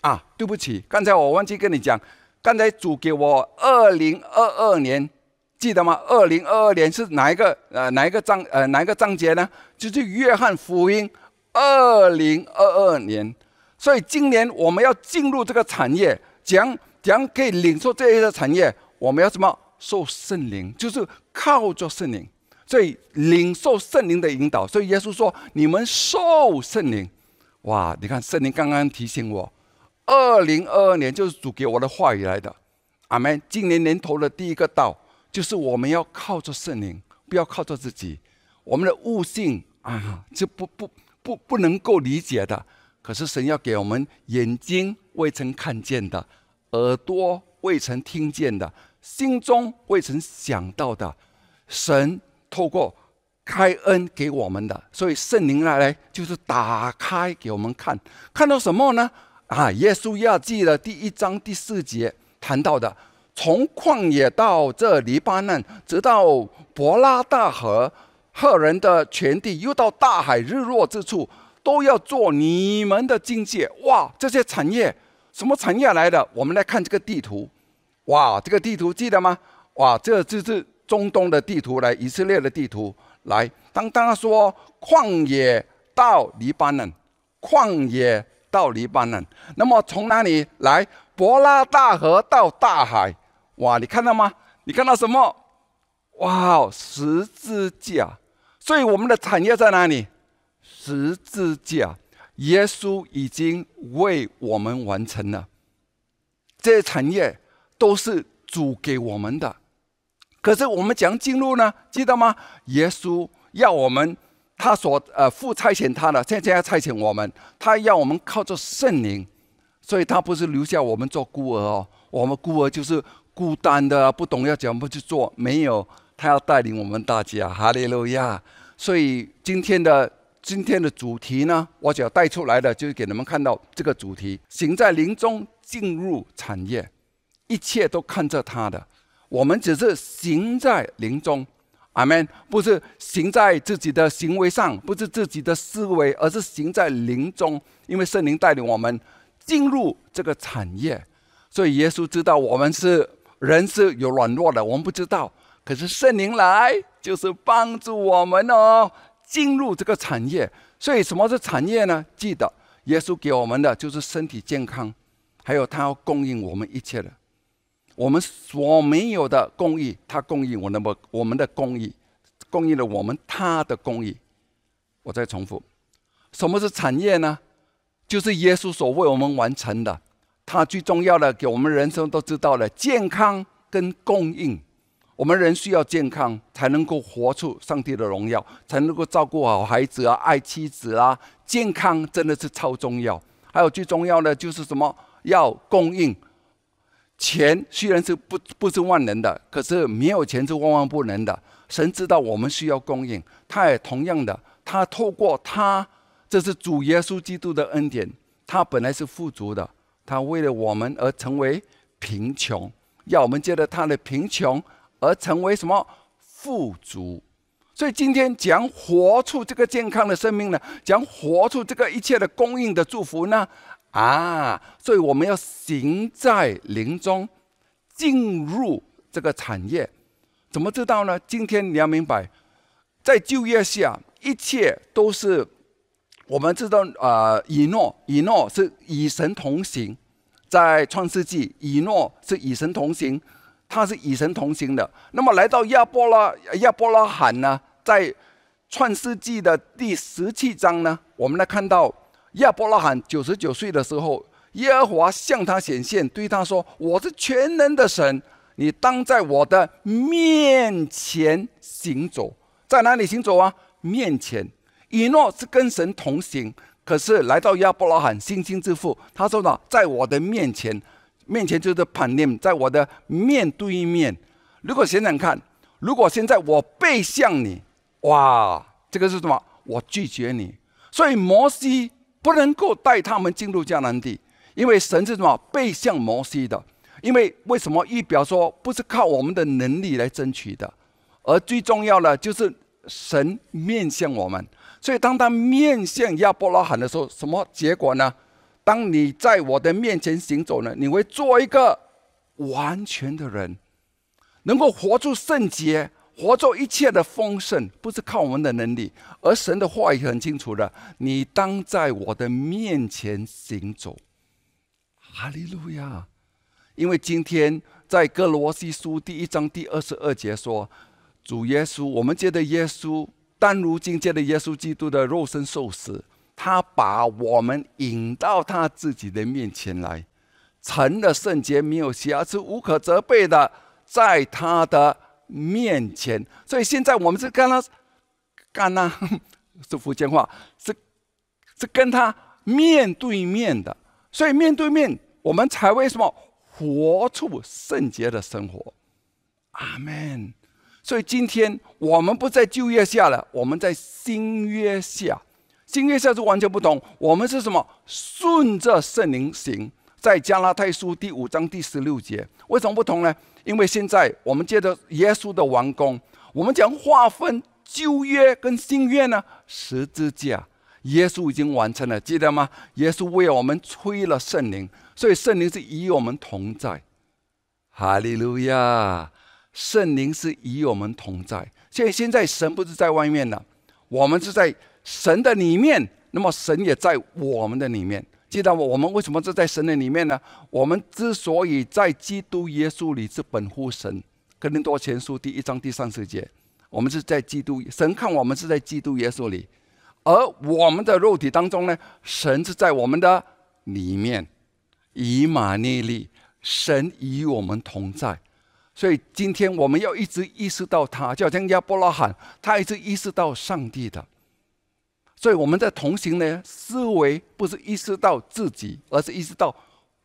啊，对不起，刚才我忘记跟你讲，刚才主给我二零二二年记得吗？二零二二年是哪一个呃哪一个章呃哪一个章节呢？就是约翰福音二零二二年。所以今年我们要进入这个产业，讲讲可以领受这些产业，我们要什么？受圣灵，就是靠着圣灵。所以领受圣灵的引导。所以耶稣说：“你们受圣灵。”哇！你看圣灵刚刚提醒我，二零二二年就是主给我的话语来的。阿门。今年年头的第一个道，就是我们要靠着圣灵，不要靠着自己。我们的悟性啊，就不不不不能够理解的。可是神要给我们眼睛未曾看见的，耳朵未曾听见的，心中未曾想到的，神透过开恩给我们的。所以圣灵来来就是打开给我们看，看到什么呢？啊，耶稣要记的第一章第四节谈到的，从旷野到这黎巴嫩，直到伯拉大河，赫人的全地，又到大海日落之处。都要做你们的境界哇！这些产业什么产业来的？我们来看这个地图，哇，这个地图记得吗？哇，这就是中东的地图，来以色列的地图来。当当他说旷野到黎巴嫩，旷野到黎巴嫩，那么从哪里来？伯拉大河到大海，哇，你看到吗？你看到什么？哇，十字架。所以我们的产业在哪里？十字架，耶稣已经为我们完成了。这些产业都是主给我们的，可是我们怎样进入呢？记得吗？耶稣要我们，他所呃父差遣他的，现在要差遣我们，他要我们靠着圣灵，所以他不是留下我们做孤儿哦。我们孤儿就是孤单的，不懂要怎么去做，没有他要带领我们大家。哈利路亚！所以今天的。今天的主题呢，我只要带出来的，就是给你们看到这个主题：行在林中，进入产业，一切都看着他的。我们只是行在林中，阿门。不是行在自己的行为上，不是自己的思维，而是行在林中。因为圣灵带领我们进入这个产业，所以耶稣知道我们是人是有软弱的，我们不知道。可是圣灵来就是帮助我们哦。进入这个产业，所以什么是产业呢？记得耶稣给我们的就是身体健康，还有他要供应我们一切的，我们所没有的公益，他供应我那么我们的公益，供应了我们他的公益。我再重复，什么是产业呢？就是耶稣所为我们完成的，他最重要的给我们人生都知道了健康跟供应。我们人需要健康，才能够活出上帝的荣耀，才能够照顾好孩子啊，爱妻子啊。健康真的是超重要。还有最重要的就是什么？要供应。钱虽然是不不是万能的，可是没有钱是万万不能的。神知道我们需要供应，他也同样的，他透过他，这是主耶稣基督的恩典。他本来是富足的，他为了我们而成为贫穷，要我们借着他的贫穷。而成为什么富足？所以今天讲活出这个健康的生命呢？讲活出这个一切的供应的祝福呢？啊！所以我们要行在林中，进入这个产业。怎么知道呢？今天你要明白，在就业下，一切都是我们知道啊。以诺，以诺是与神同行，在创世纪，以诺是与神同行。他是与神同行的。那么来到亚伯拉亚伯拉罕呢，在创世纪的第十七章呢，我们来看到亚伯拉罕九十九岁的时候，耶和华向他显现，对他说：“我是全能的神，你当在我的面前行走。在哪里行走啊？面前。以诺是跟神同行，可是来到亚伯拉罕星星之父，他说呢，在我的面前。”面前就是盘念，在我的面对面。如果想想看，如果现在我背向你，哇，这个是什么？我拒绝你。所以摩西不能够带他们进入迦南地，因为神是什么？背向摩西的。因为为什么？预表说不是靠我们的能力来争取的，而最重要的就是神面向我们。所以当他面向亚伯拉罕的时候，什么结果呢？当你在我的面前行走呢，你会做一个完全的人。能够活出圣洁，活出一切的丰盛，不是靠我们的能力，而神的话语很清楚的：你当在我的面前行走。哈利路亚！因为今天在哥罗西书第一章第二十二节说，主耶稣，我们觉得耶稣，但如今接的耶稣基督的肉身受死，他把我们引到他自己的面前来，成了圣洁，没有瑕疵，无可责备的，在他的面前。所以现在我们是跟他干呐，是福建话，是是跟他面对面的。所以面对面，我们才为什么活出圣洁的生活？阿门。所以今天我们不在旧约下了，我们在新约下。新约下是完全不同。我们是什么？顺着圣灵行。在加拉太书第五章第十六节，为什么不同呢？因为现在我们借着耶稣的完工，我们将划分旧约跟新约呢？十字架，耶稣已经完成了，记得吗？耶稣为我们吹了圣灵，所以圣灵是与我们同在。哈利路亚！圣灵是与我们同在。所以现在神不是在外面了，我们是在神的里面。那么神也在我们的里面。记得我们为什么是在神的里面呢？我们之所以在基督耶稣里是本乎神。哥林多前书第一章第三十节，我们是在基督神看我们是在基督耶稣里，而我们的肉体当中呢，神是在我们的里面。以马内利，神与我们同在。所以今天我们要一直意识到他，就好像亚伯拉罕，他一直意识到上帝的。所以我们在同行呢，思维不是意识到自己，而是意识到，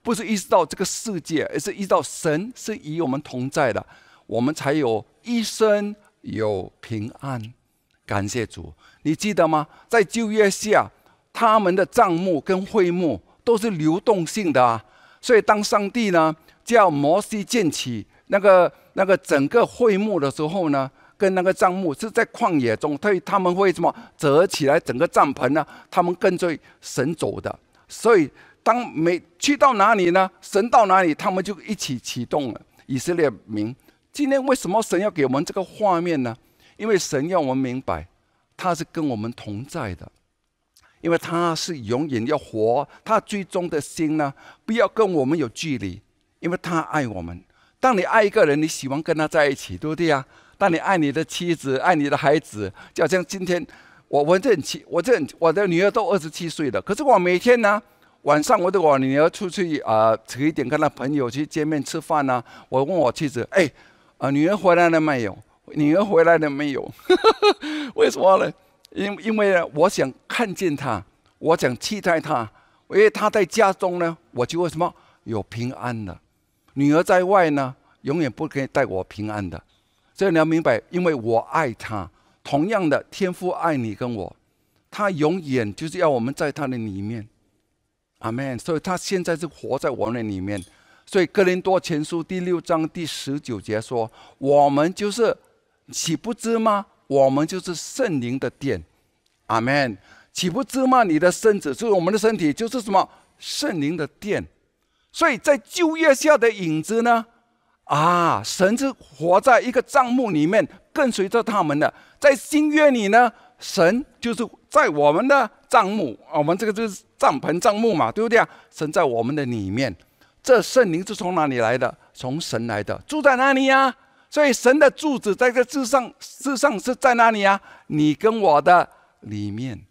不是意识到这个世界，而是意识到神是与我们同在的，我们才有一生有平安。感谢主，你记得吗？在旧约下，他们的账目跟会幕都是流动性的啊。所以当上帝呢叫摩西建起那个那个整个会幕的时候呢，跟那个帐幕是在旷野中，所以他们会什么折起来整个帐篷呢？他们跟着神走的，所以当每去到哪里呢？神到哪里，他们就一起启动了以色列民。今天为什么神要给我们这个画面呢？因为神要我们明白，他是跟我们同在的，因为他是永远要活，他最终的心呢，不要跟我们有距离，因为他爱我们。当你爱一个人，你喜欢跟他在一起，对不对呀？当你爱你的妻子、爱你的孩子，就好像今天我我这很七，我这我的女儿都二十七岁了，可是我每天呢晚上我都我女儿出去啊迟一点跟她朋友去见面吃饭呢，我问我妻子，哎，啊女儿回来了没有？女儿回来了没有？为什么呢？因因为，我想看见她，我想期待她，因为她在家中呢，我就为什么有平安的？女儿在外呢，永远不可以带我平安的。所以你要明白，因为我爱他，同样的天父爱你跟我，他永远就是要我们在他的里面，阿门。所以他现在是活在我们的里面。所以哥林多前书第六章第十九节说：“我们就是岂不知吗？我们就是圣灵的殿，阿门。岂不知吗？你的身子就是我们的身体，就是什么圣灵的殿。所以在旧约下的影子呢？”啊，神是活在一个帐幕里面，跟随着他们的。在新约里呢，神就是在我们的帐幕，我们这个就是帐篷帐幕嘛，对不对啊？神在我们的里面，这圣灵是从哪里来的？从神来的，住在哪里呀？所以神的柱子在这世上，世上是在哪里呀？你跟我的里面，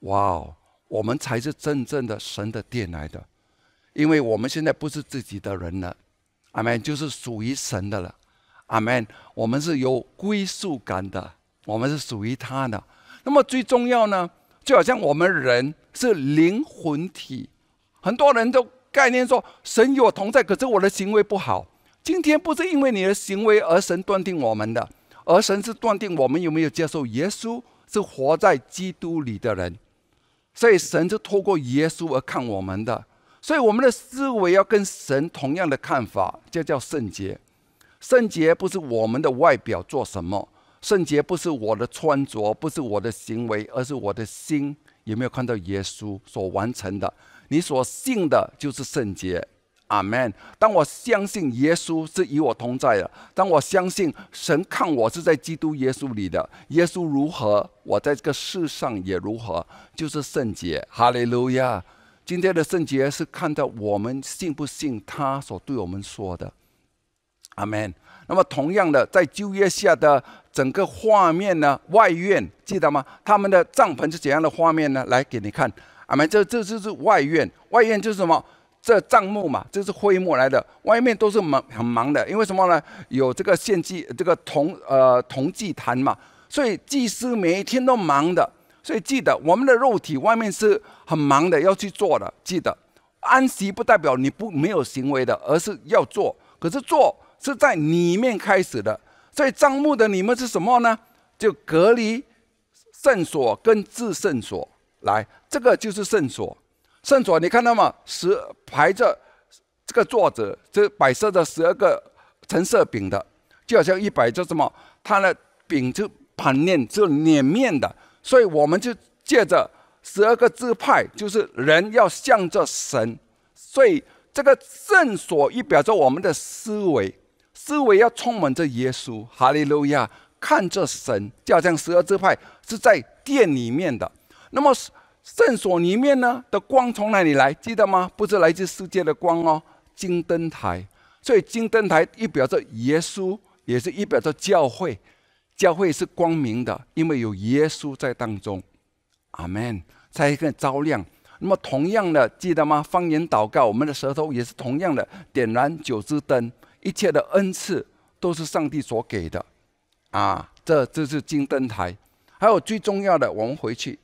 哇哦，我们才是真正的神的殿来的，因为我们现在不是自己的人了。阿门，就是属于神的了。阿门，我们是有归属感的，我们是属于他的。那么最重要呢，就好像我们人是灵魂体，很多人都概念说神与我同在，可是我的行为不好。今天不是因为你的行为而神断定我们的，而神是断定我们有没有接受耶稣，是活在基督里的人。所以神是透过耶稣而看我们的。所以我们的思维要跟神同样的看法，这叫圣洁。圣洁不是我们的外表做什么，圣洁不是我的穿着，不是我的行为，而是我的心有没有看到耶稣所完成的？你所信的就是圣洁。阿门。当我相信耶稣是与我同在的，当我相信神看我是在基督耶稣里的，耶稣如何，我在这个世上也如何，就是圣洁。哈利路亚！今天的圣洁是看到我们信不信他所对我们说的。阿门。那么同样的，在旧约下的整个画面呢，外院记得吗？他们的帐篷是怎样的画面呢？来给你看。阿门。这这就是外院，外院就是什么？这帐幕嘛，这是灰幕来的，外面都是忙很忙的，因为什么呢？有这个献祭，这个铜呃铜祭坛嘛，所以祭司每一天都忙的。所以记得，我们的肉体外面是很忙的，要去做的。记得，安息不代表你不没有行为的，而是要做。可是做是在里面开始的。所以帐幕的你们是什么呢？就隔离圣所跟至圣所。来，这个就是圣所。圣所你看到吗？十排着这个桌子，这摆设着十二个橙色饼的，就好像一摆着什么，它的饼就盘面就脸面的，所以我们就借着十二个支派，就是人要向着神，所以这个圣所一表着我们的思维，思维要充满着耶稣，哈利路亚，看着神，就好像十二支派是在殿里面的，那么。圣所里面呢的光从哪里来？记得吗？不是来自世界的光哦，金灯台。所以金灯台一表着耶稣，也是一表着教会。教会是光明的，因为有耶稣在当中。阿门，在一个照亮。那么同样的，记得吗？方言祷告，我们的舌头也是同样的点燃九支灯。一切的恩赐都是上帝所给的。啊，这这是金灯台。还有最重要的，我们回去。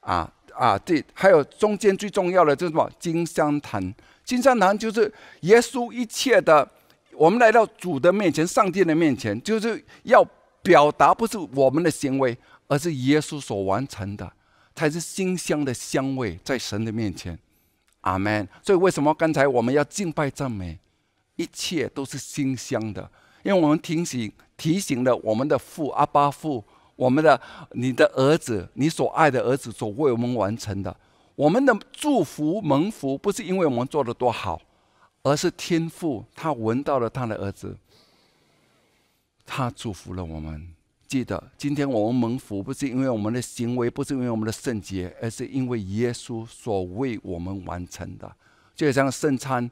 啊啊，对，还有中间最重要的就是什么？金香坛，金香坛就是耶稣一切的。我们来到主的面前，上帝的面前，就是要表达不是我们的行为，而是耶稣所完成的，才是馨香的香味在神的面前。阿门。所以为什么刚才我们要敬拜赞美？一切都是馨香的，因为我们提醒提醒了我们的父阿巴父。我们的、你的儿子，你所爱的儿子所为我们完成的，我们的祝福蒙福，不是因为我们做的多好，而是天父他闻到了他的儿子，他祝福了我们。记得今天我们蒙福，不是因为我们的行为，不是因为我们的圣洁，而是因为耶稣所为我们完成的。就像圣餐，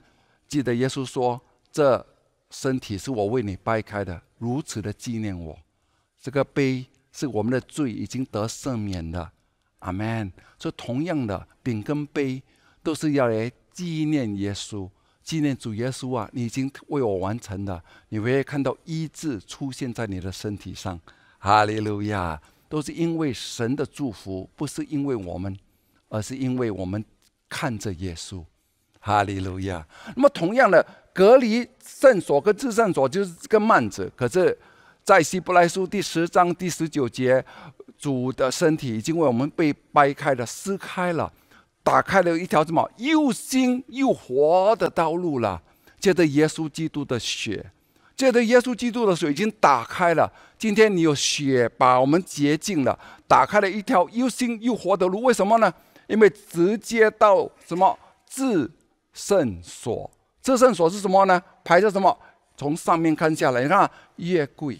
记得耶稣说：“这身体是我为你掰开的，如此的纪念我。”这个杯。是我们的罪已经得赦免的，阿门。所以同样的饼跟杯都是要来纪念耶稣，纪念主耶稣啊！你已经为我完成了，你会看到医治出现在你的身体上，哈利路亚！都是因为神的祝福，不是因为我们，而是因为我们看着耶稣，哈利路亚。那么同样的，隔离圣所跟至圣所就是这个幔子，可是。在希伯来书第十章第十九节，主的身体已经为我们被掰开了、撕开了，打开了一条什么又新又活的道路了。借着耶稣基督的血，借着耶稣基督的水已经打开了。今天你有血把我们洁净了，打开了一条又新又活的路。为什么呢？因为直接到什么至圣所？至圣所是什么呢？排着什么？从上面看下来，你看越贵。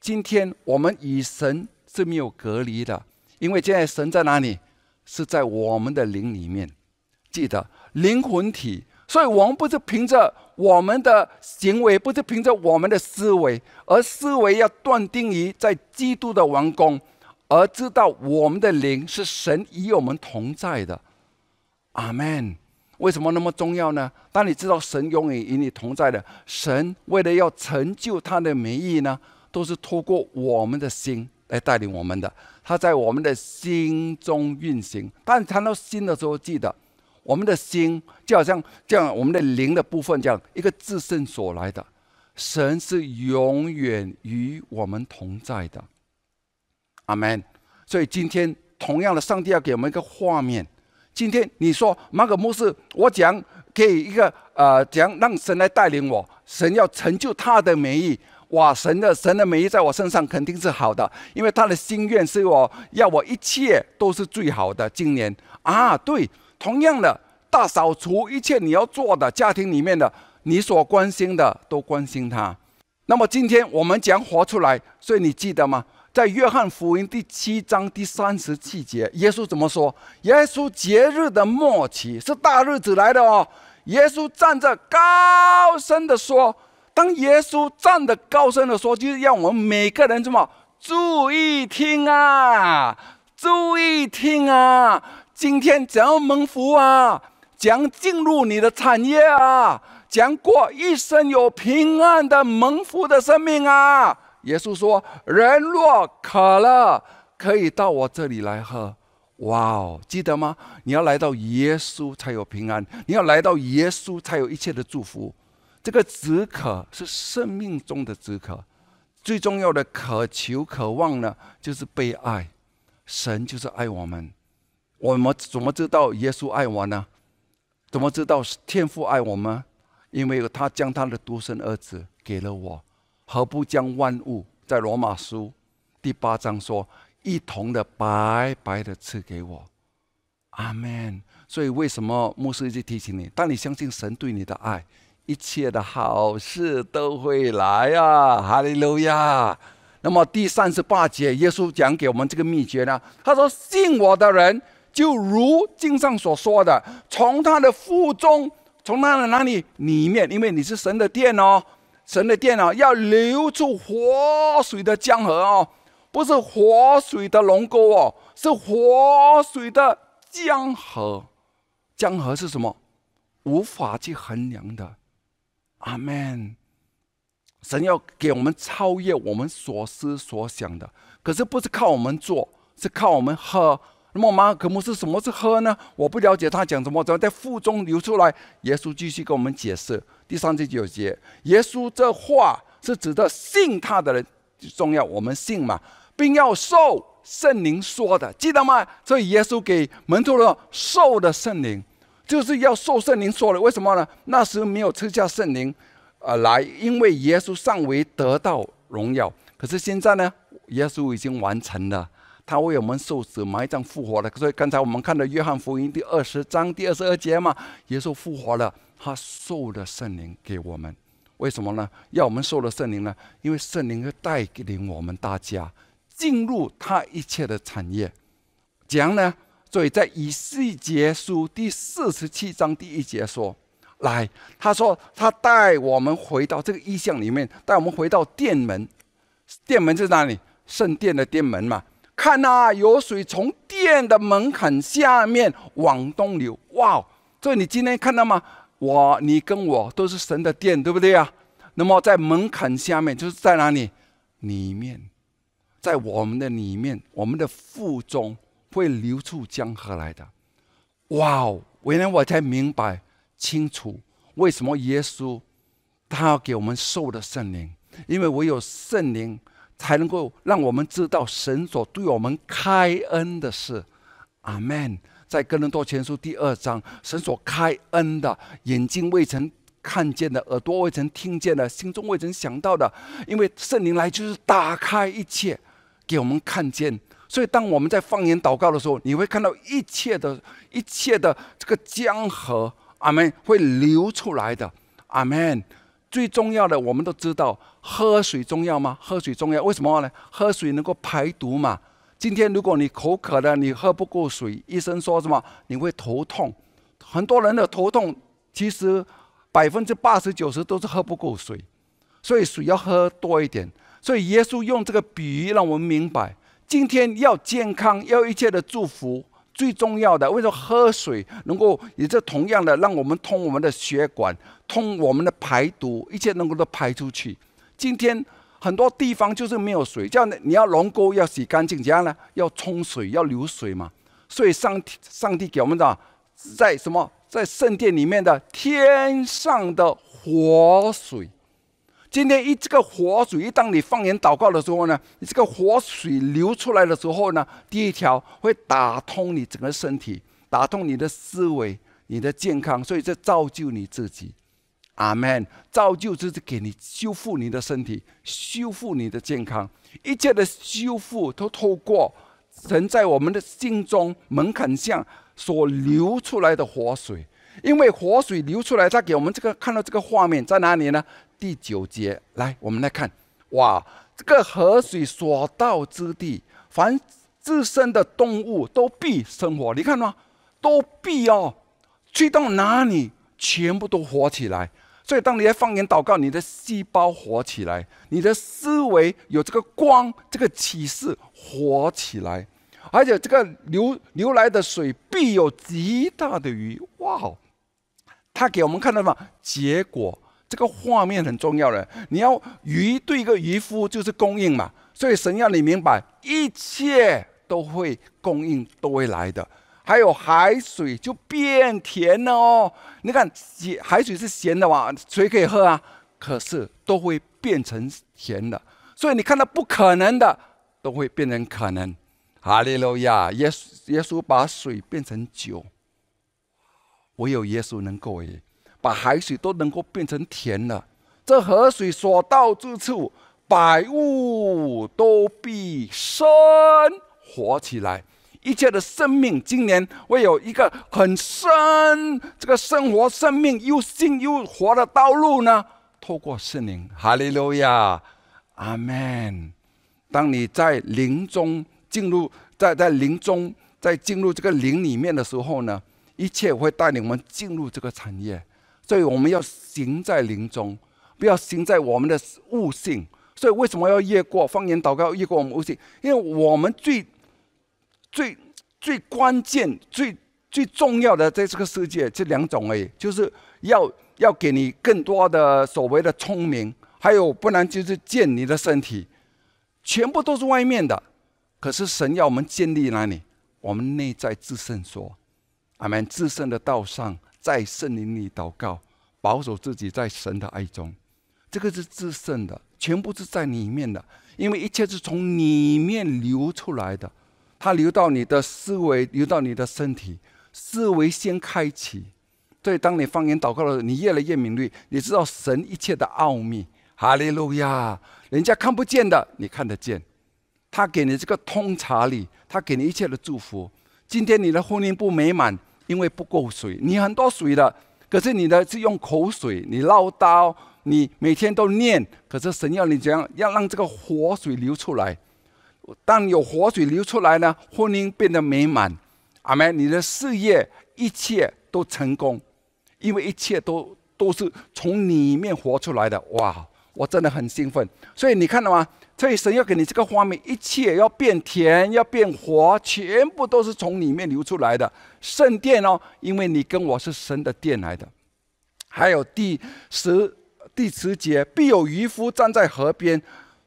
今天我们与神是没有隔离的，因为现在神在哪里？是在我们的灵里面。记得灵魂体，所以我们不是凭着我们的行为，不是凭着我们的思维，而思维要断定于在基督的王宫，而知道我们的灵是神与我们同在的。阿门。为什么那么重要呢？当你知道神永远与你同在的，神为了要成就他的美意呢？都是透过我们的心来带领我们的，他在我们的心中运行。但谈到心的时候，记得我们的心就好像这样，我们的灵的部分这样一个自圣所来的。神是永远与我们同在的，阿门。所以今天同样的，上帝要给我们一个画面。今天你说马可牧师，我讲给一个呃讲让神来带领我，神要成就他的美意。哇！神的神的美意在我身上肯定是好的，因为他的心愿是我要我一切都是最好的。今年啊，对，同样的，大扫除，一切你要做的家庭里面的，你所关心的都关心他。那么今天我们讲活出来，所以你记得吗？在约翰福音第七章第三十七节，耶稣怎么说？耶稣节日的末期是大日子来的哦。耶稣站着高声的说：“当耶稣站得高声的说，就是让我们每个人怎么注意听啊，注意听啊！今天怎样蒙福啊？将进入你的产业啊！将过一生有平安的蒙福的生命啊！”耶稣说：“人若渴了，可以到我这里来喝。”哇哦，记得吗？你要来到耶稣才有平安，你要来到耶稣才有一切的祝福。这个止渴是生命中的止渴，最重要的渴求、渴望呢，就是被爱。神就是爱我们，我们怎么知道耶稣爱我呢？怎么知道天父爱我们？因为他将他的独生儿子给了我，何不将万物在罗马书第八章说？一同的白白的赐给我，阿门。所以为什么牧师一直提醒你？当你相信神对你的爱，一切的好事都会来啊！哈利路亚。那么第三十八节，耶稣讲给我们这个秘诀呢？他说：“信我的人，就如经上所说的，从他的腹中，从他的哪里里面？因为你是神的殿哦，神的殿哦，要流出活水的江河哦。”不是活水的龙沟哦，是活水的江河。江河是什么？无法去衡量的。阿门。神要给我们超越我们所思所想的，可是不是靠我们做，是靠我们喝。那么马可姆是什么是喝呢？我不了解他讲什么，怎么在腹中流出来？耶稣继续跟我们解释第三十九节，耶稣这话是指的信他的人重要，我们信嘛。并要受圣灵说的，记得吗？所以耶稣给门徒了受的圣灵，就是要受圣灵说的。为什么呢？那时没有赐下圣灵，呃，来，因为耶稣尚未得到荣耀。可是现在呢，耶稣已经完成了，他为我们受死、埋葬、复活了。所以刚才我们看到约翰福音第二十章第二十二节嘛，耶稣复活了，他受了圣灵给我们。为什么呢？要我们受了圣灵呢？因为圣灵会带领我们大家。进入他一切的产业，讲呢？所以在以西结书第四十七章第一节说：“来，他说他带我们回到这个意象里面，带我们回到殿门。殿门在哪里？圣殿的殿门嘛。看呐，有水从殿的门槛下面往东流。哇！所以你今天看到吗？我、你跟我都是神的殿，对不对呀？那么在门槛下面，就是在哪里？里面。”在我们的里面，我们的腹中会流出江河来的。哇哦！原来我才明白清楚，为什么耶稣他要给我们受的圣灵，因为唯有圣灵才能够让我们知道神所对我们开恩的事。阿门。在哥林多前书第二章，神所开恩的眼睛未曾看见的，耳朵未曾听见的，心中未曾想到的，因为圣灵来就是打开一切。给我们看见，所以当我们在方言祷告的时候，你会看到一切的一切的这个江河，阿门，会流出来的，阿门。最重要的，我们都知道，喝水重要吗？喝水重要，为什么呢？喝水能够排毒嘛。今天如果你口渴了，你喝不够水，医生说什么？你会头痛。很多人的头痛，其实百分之八十九十都是喝不够水，所以水要喝多一点。所以耶稣用这个比喻让我们明白，今天要健康，要一切的祝福，最重要的，为什么喝水能够也是同样的，让我们通我们的血管，通我们的排毒，一切能够都排出去。今天很多地方就是没有水，这样你要龙沟要洗干净，怎样呢？要冲水，要流水嘛。所以上上帝给我们的在什么，在圣殿里面的天上的活水。今天一这个活水，一当你放言祷告的时候呢，你这个活水流出来的时候呢，第一条会打通你整个身体，打通你的思维，你的健康，所以这造就你自己。阿门。造就就是给你修复你的身体，修复你的健康，一切的修复都透过神在我们的心中门槛下所流出来的活水。因为活水流出来，他给我们这个看到这个画面在哪里呢？第九节，来，我们来看，哇，这个河水所到之地，凡自身的动物都必生活。你看吗？都必哦，去到哪里，全部都活起来。所以，当你在方言祷告，你的细胞活起来，你的思维有这个光，这个启示活起来，而且这个流流来的水必有极大的鱼。哇哦！他给我们看到嘛？结果这个画面很重要的，你要鱼对一个渔夫就是供应嘛，所以神要你明白，一切都会供应，都会来的。还有海水就变甜了哦。你看，咸海水是咸的嘛，谁可以喝啊？可是都会变成甜的。所以你看到不可能的，都会变成可能。哈利路亚！耶稣耶稣把水变成酒，唯有耶稣能够诶，把海水都能够变成甜了。这河水所到之处，百物都必生活起来。一切的生命，今年会有一个很深这个生活、生命又新又活的道路呢。透过圣灵，哈利路亚，阿门。当你在灵中进入，在在灵中在进入这个灵里面的时候呢，一切会带领我们进入这个产业。所以我们要行在灵中，不要行在我们的悟性。所以为什么要越过方言祷告，越过我们悟性？因为我们最最最关键、最最重要的，在这个世界，这两种而已，就是要要给你更多的所谓的聪明，还有不然就是建你的身体，全部都是外面的。可是神要我们建立哪里？我们内在自胜说，阿门。自胜的道上，在圣灵里祷告，保守自己在神的爱中，这个是自胜的，全部是在里面的，因为一切是从里面流出来的。它流到你的思维，流到你的身体，思维先开启。所以，当你方言祷告的时候，你越来越敏锐，你知道神一切的奥秘。哈利路亚！人家看不见的，你看得见。他给你这个通察力，他给你一切的祝福。今天你的婚姻不美满，因为不够水。你很多水的，可是你的是用口水，你唠叨，你每天都念，可是神要你怎样？要让这个活水流出来。当有活水流出来呢，婚姻变得美满，阿门。你的事业一切都成功，因为一切都都是从里面活出来的。哇，我真的很兴奋。所以你看到吗？所以神要给你这个画面，一切要变甜，要变活，全部都是从里面流出来的圣殿哦。因为你跟我是神的殿来的。还有第十第十节，必有渔夫站在河边，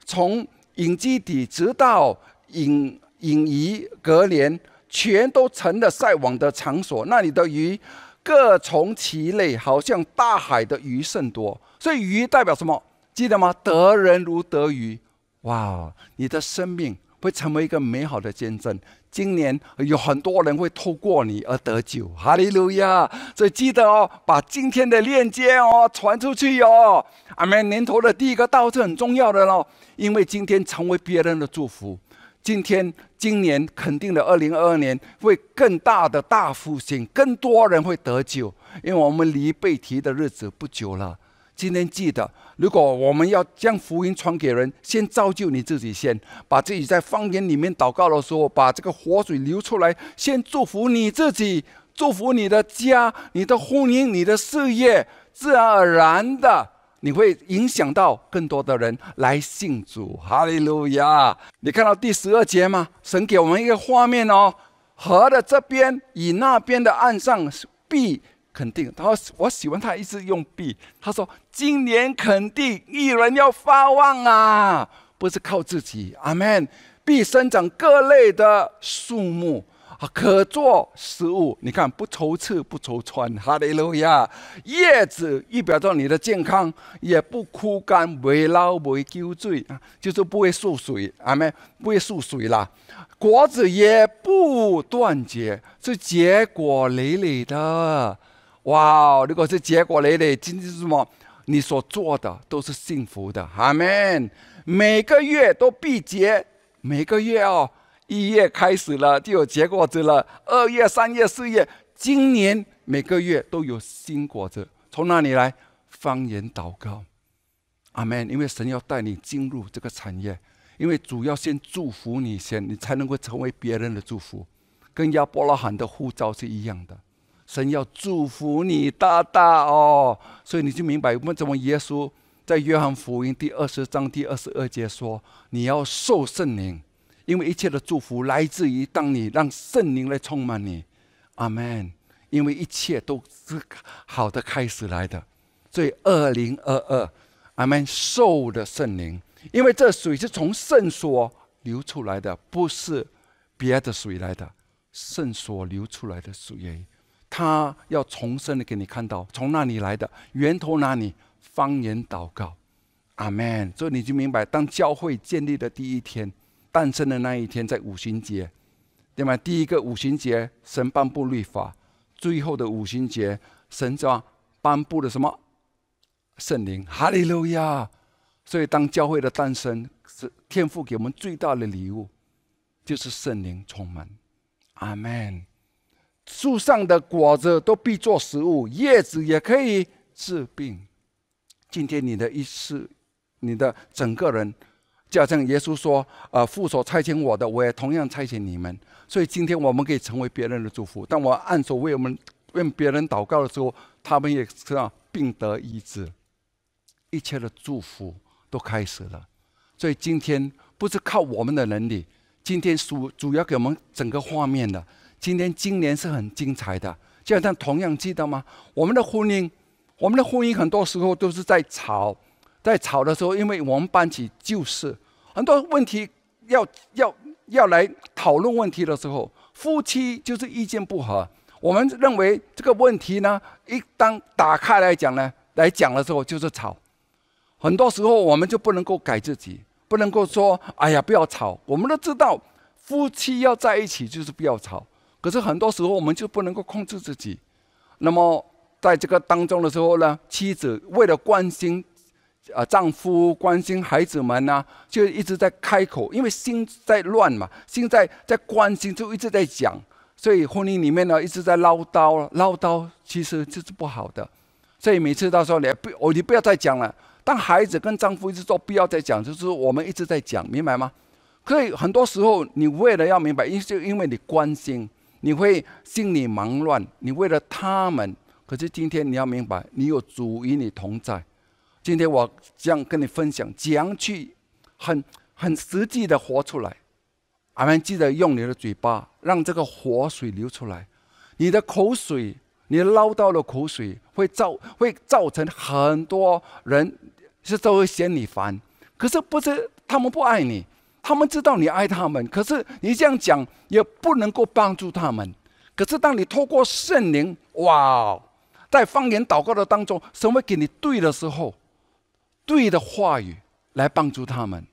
从。隐基底直到隐隐夷隔连，全都成了晒网的场所。那里的鱼各从其类，好像大海的鱼甚多。所以鱼代表什么？记得吗？得人如得鱼。哇！你的生命会成为一个美好的见证。今年有很多人会透过你而得救。哈利路亚！所以记得哦，把今天的链接哦传出去哟。阿门。年头的第一个道是很重要的喽。因为今天成为别人的祝福，今天今年肯定的二零二二年会更大的大复兴，更多人会得救。因为我们离被提的日子不久了。今天记得，如果我们要将福音传给人，先造就你自己，先把自己在方言里面祷告的时候，把这个活水流出来，先祝福你自己，祝福你的家、你的婚姻、你的事业，自然而然的。你会影响到更多的人来信主，哈利路亚！你看到第十二节吗？神给我们一个画面哦，河的这边与那边的岸上必肯定。他说：“我喜欢他一直用必。”他说：“今年肯定一人要发旺啊，不是靠自己。”阿门。必生长各类的树木啊。可做食物，你看不愁吃不愁穿，哈利路亚！叶子预表着你的健康，也不枯干，不会老，不会丢罪啊，就是不会缩水，阿门不会缩水啦。果子也不断绝，是结果累累的。哇！如果是结果累累，今天是什么？你所做的都是幸福的，阿门。每个月都必结，每个月哦。一月开始了，就有结果子了。二月、三月、四月，今年每个月都有新果子，从哪里来？方言祷告，阿门。因为神要带你进入这个产业，因为主要先祝福你先，你才能够成为别人的祝福，跟亚伯拉罕的护照是一样的。神要祝福你大大哦，所以你就明白为什么耶稣在约翰福音第二十章第二十二节说：“你要受圣灵，因为一切的祝福来自于当你让圣灵来充满你。”阿门。因为一切都是好的开始来的，所以二零二二，阿门。受的圣灵，因为这水是从圣所流出来的，不是别的水来的，圣所流出来的水。他要重生的给你看到，从那里来的源头哪里？方言祷告，阿门。所以你就明白，当教会建立的第一天，诞生的那一天，在五旬节，对吗？第一个五旬节，神颁布律法；最后的五旬节，神叫颁布了什么？圣灵，哈利路亚！所以，当教会的诞生，是天父给我们最大的礼物，就是圣灵充满，阿门。树上的果子都必做食物，叶子也可以治病。今天你的意思，你的整个人，就像耶稣说：“呃，父所差遣我的，我也同样差遣你们。”所以今天我们可以成为别人的祝福。当我按手为我们为别人祷告的时候，他们也知道病得医治，一切的祝福都开始了。所以今天不是靠我们的能力，今天主主要给我们整个画面的。今天今年是很精彩的，就像同样记得吗？我们的婚姻，我们的婚姻很多时候都是在吵，在吵的时候，因为我们搬起旧事，很多问题要要要来讨论问题的时候，夫妻就是意见不合。我们认为这个问题呢，一当打开来讲呢，来讲的时候就是吵。很多时候我们就不能够改自己，不能够说哎呀不要吵。我们都知道，夫妻要在一起就是不要吵。可是很多时候我们就不能够控制自己，那么在这个当中的时候呢，妻子为了关心，啊丈夫关心孩子们呢，就一直在开口，因为心在乱嘛，心在在关心，就一直在讲，所以婚姻里面呢一直在唠叨，唠叨其实就是不好的，所以每次到时候你不哦你不要再讲了，当孩子跟丈夫一直说不要再讲，就是我们一直在讲，明白吗？可以很多时候你为了要明白，因就因为你关心。你会心里忙乱，你为了他们，可是今天你要明白，你有主与你同在。今天我将跟你分享，怎样去很很实际的活出来。俺们记得用你的嘴巴，让这个活水流出来。你的口水，你唠叨的口水，会造会造成很多人是都会嫌你烦。可是不是他们不爱你。他们知道你爱他们，可是你这样讲也不能够帮助他们。可是当你透过圣灵，哇，在方言祷告的当中，神会给你对的时候，对的话语来帮助他们，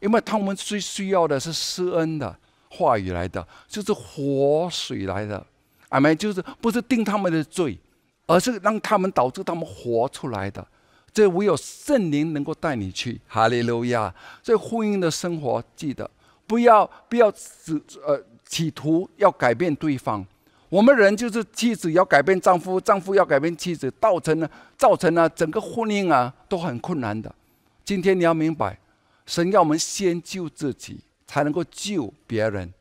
因为他们最需要的是施恩的话语来的，就是活水来的，阿门。就是不是定他们的罪，而是让他们导致他们活出来的。这唯有圣灵能够带你去，哈利路亚！这婚姻的生活，记得不要不要只呃企图要改变对方。我们人就是妻子要改变丈夫，丈夫要改变妻子，造成了造成了整个婚姻啊都很困难的。今天你要明白，神要我们先救自己，才能够救别人。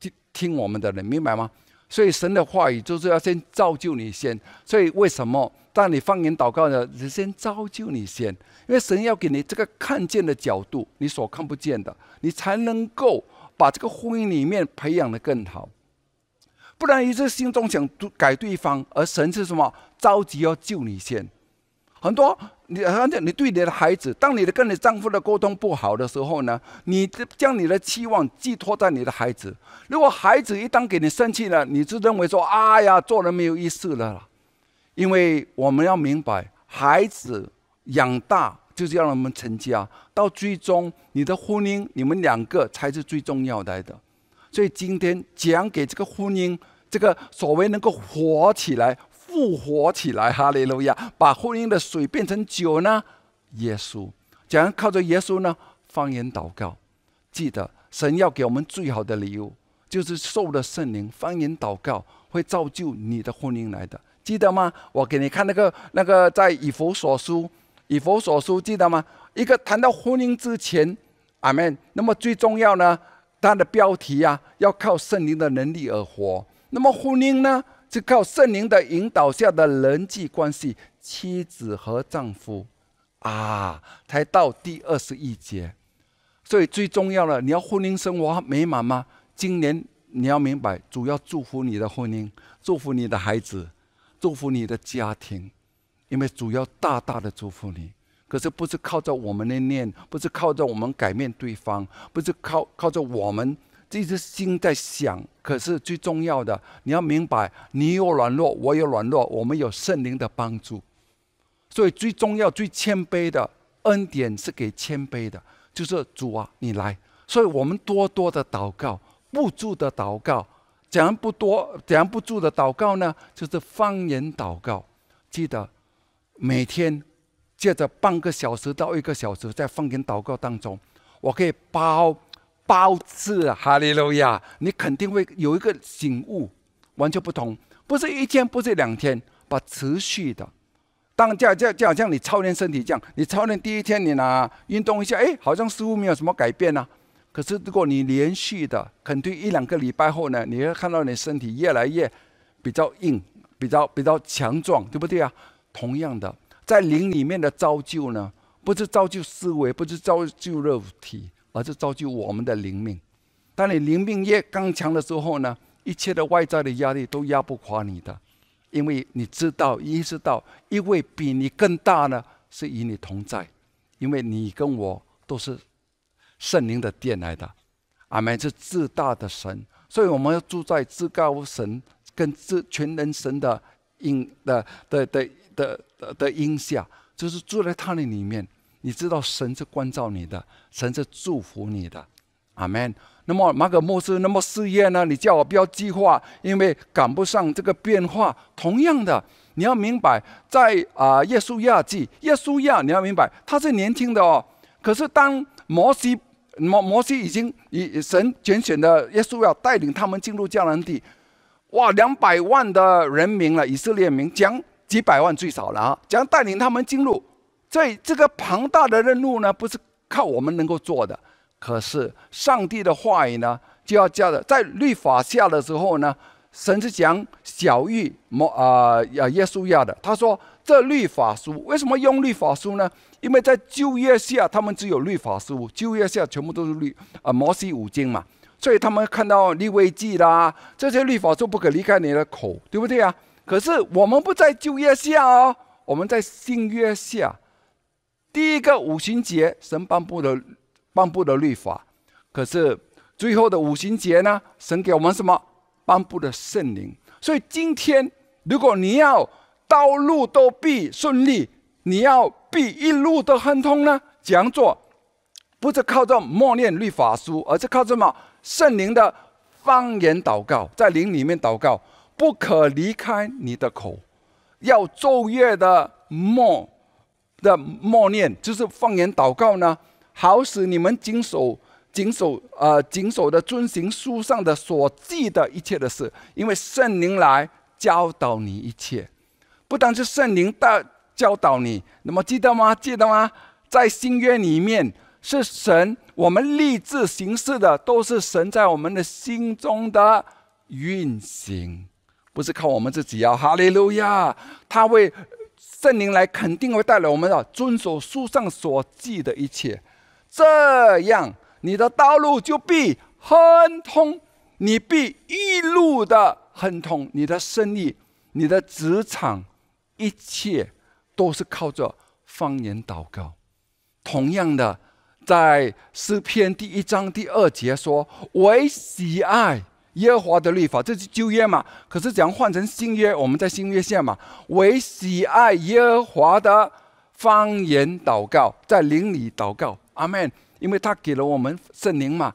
听听我们的人，明白吗？所以神的话语就是要先造就你先。所以为什么？当你放言祷告的，先造就你先，因为神要给你这个看见的角度，你所看不见的，你才能够把这个婚姻里面培养的更好。不然一直心中想改对方，而神是什么？着急要救你先。很多你而且你对你的孩子，当你的跟你丈夫的沟通不好的时候呢，你将你的期望寄托在你的孩子。如果孩子一旦给你生气了，你就认为说：“哎呀，做人没有意思了。”因为我们要明白，孩子养大就是要让我们成家，到最终你的婚姻，你们两个才是最重要的。所以今天讲给这个婚姻，这个所谓能够活起来、复活起来，哈利路亚，把婚姻的水变成酒呢？耶稣讲靠着耶稣呢，方言祷告，记得神要给我们最好的礼物，就是受了圣灵，方言祷告会造就你的婚姻来的。记得吗？我给你看那个那个在以弗所书，以弗所书记得吗？一个谈到婚姻之前，阿门。那么最重要呢，它的标题啊，要靠圣灵的能力而活。那么婚姻呢，是靠圣灵的引导下的人际关系，妻子和丈夫啊，才到第二十一节。所以最重要的，你要婚姻生活美满吗？今年你要明白，主要祝福你的婚姻，祝福你的孩子，祝福你的家庭，因为主要大大的祝福你。可是不是靠着我们的念，不是靠着我们改变对方，不是靠靠着我们这只心在想。可是最重要的，你要明白，你有软弱，我有软弱，我们有圣灵的帮助。所以最重要、最谦卑的恩典是给谦卑的。就是主啊，你来，所以我们多多的祷告，不住的祷告。怎样不多？怎样不住的祷告呢？就是方言祷告。记得每天借着半个小时到一个小时，在方言祷告当中，我可以包包次哈利路亚，你肯定会有一个醒悟，完全不同。不是一天，不是两天，把持续的。当这样这样这样像你操练身体这样，你操练第一天你呢运动一下，哎，好像似乎没有什么改变呢。可是如果你连续的，肯定一两个礼拜后呢，你会看到你身体越来越比较硬，比较比较强壮，对不对啊？同样的，在灵里面的造就呢，不是造就思维，不是造就肉体，而是造就我们的灵命。当你灵命越刚强的时候呢，一切的外在的压力都压不垮你的。因为你知道，意识到，一位比你更大呢，是与你同在，因为你跟我都是圣灵的殿来的，阿门，是至大的神，所以我们要住在至高神跟至全能神的荫的的的的的的荫下，就是住在他的里面。你知道，神是关照你的，神是祝福你的，阿门。那么马可牧师，那么事业呢？你叫我不要计划，因为赶不上这个变化。同样的，你要明白，在啊，耶稣亚记，耶稣亚，你要明白，他是年轻的哦。可是当摩西摩摩西已经以神拣选的耶稣要带领他们进入迦南地，哇，两百万的人民了，以色列民将几百万最少了啊，将带领他们进入。所以这个庞大的任务呢，不是靠我们能够做的。可是上帝的话语呢，就要叫的，在律法下的时候呢，神是讲小玉摩啊呀耶稣亚的。他说这律法书为什么用律法书呢？因为在旧约下他们只有律法书，旧约下全部都是律啊摩西五经嘛，所以他们看到利未记啦这些律法书不可离开你的口，对不对啊？可是我们不在旧约下哦，我们在新约下，第一个五旬节神颁布的。颁布的律法，可是最后的五行节呢？神给我们什么？颁布的圣灵。所以今天，如果你要道路都必顺利，你要必一路都亨通呢？怎样做？不是靠着默念律法书，而是靠什么？圣灵的方言祷告，在灵里面祷告，不可离开你的口，要昼夜的默的默念，就是方言祷告呢。好使你们谨守、谨守、呃、谨守的遵行书上的所记的一切的事，因为圣灵来教导你一切，不单是圣灵的教导你。那么记得吗？记得吗？在新约里面是神，我们立志行事的都是神在我们的心中的运行，不是靠我们自己啊！哈利路亚！他为圣灵来，肯定会带来我们的遵守书上所记的一切。这样，你的道路就必亨通，你必一路的亨通。你的生意、你的职场，一切都是靠着方言祷告。同样的，在诗篇第一章第二节说：“唯喜爱耶和华的律法。”这是旧约嘛？可是怎样换成新约？我们在新约下嘛？为喜爱耶和华的方言祷告，在灵里祷告。阿门，因为他给了我们圣灵嘛，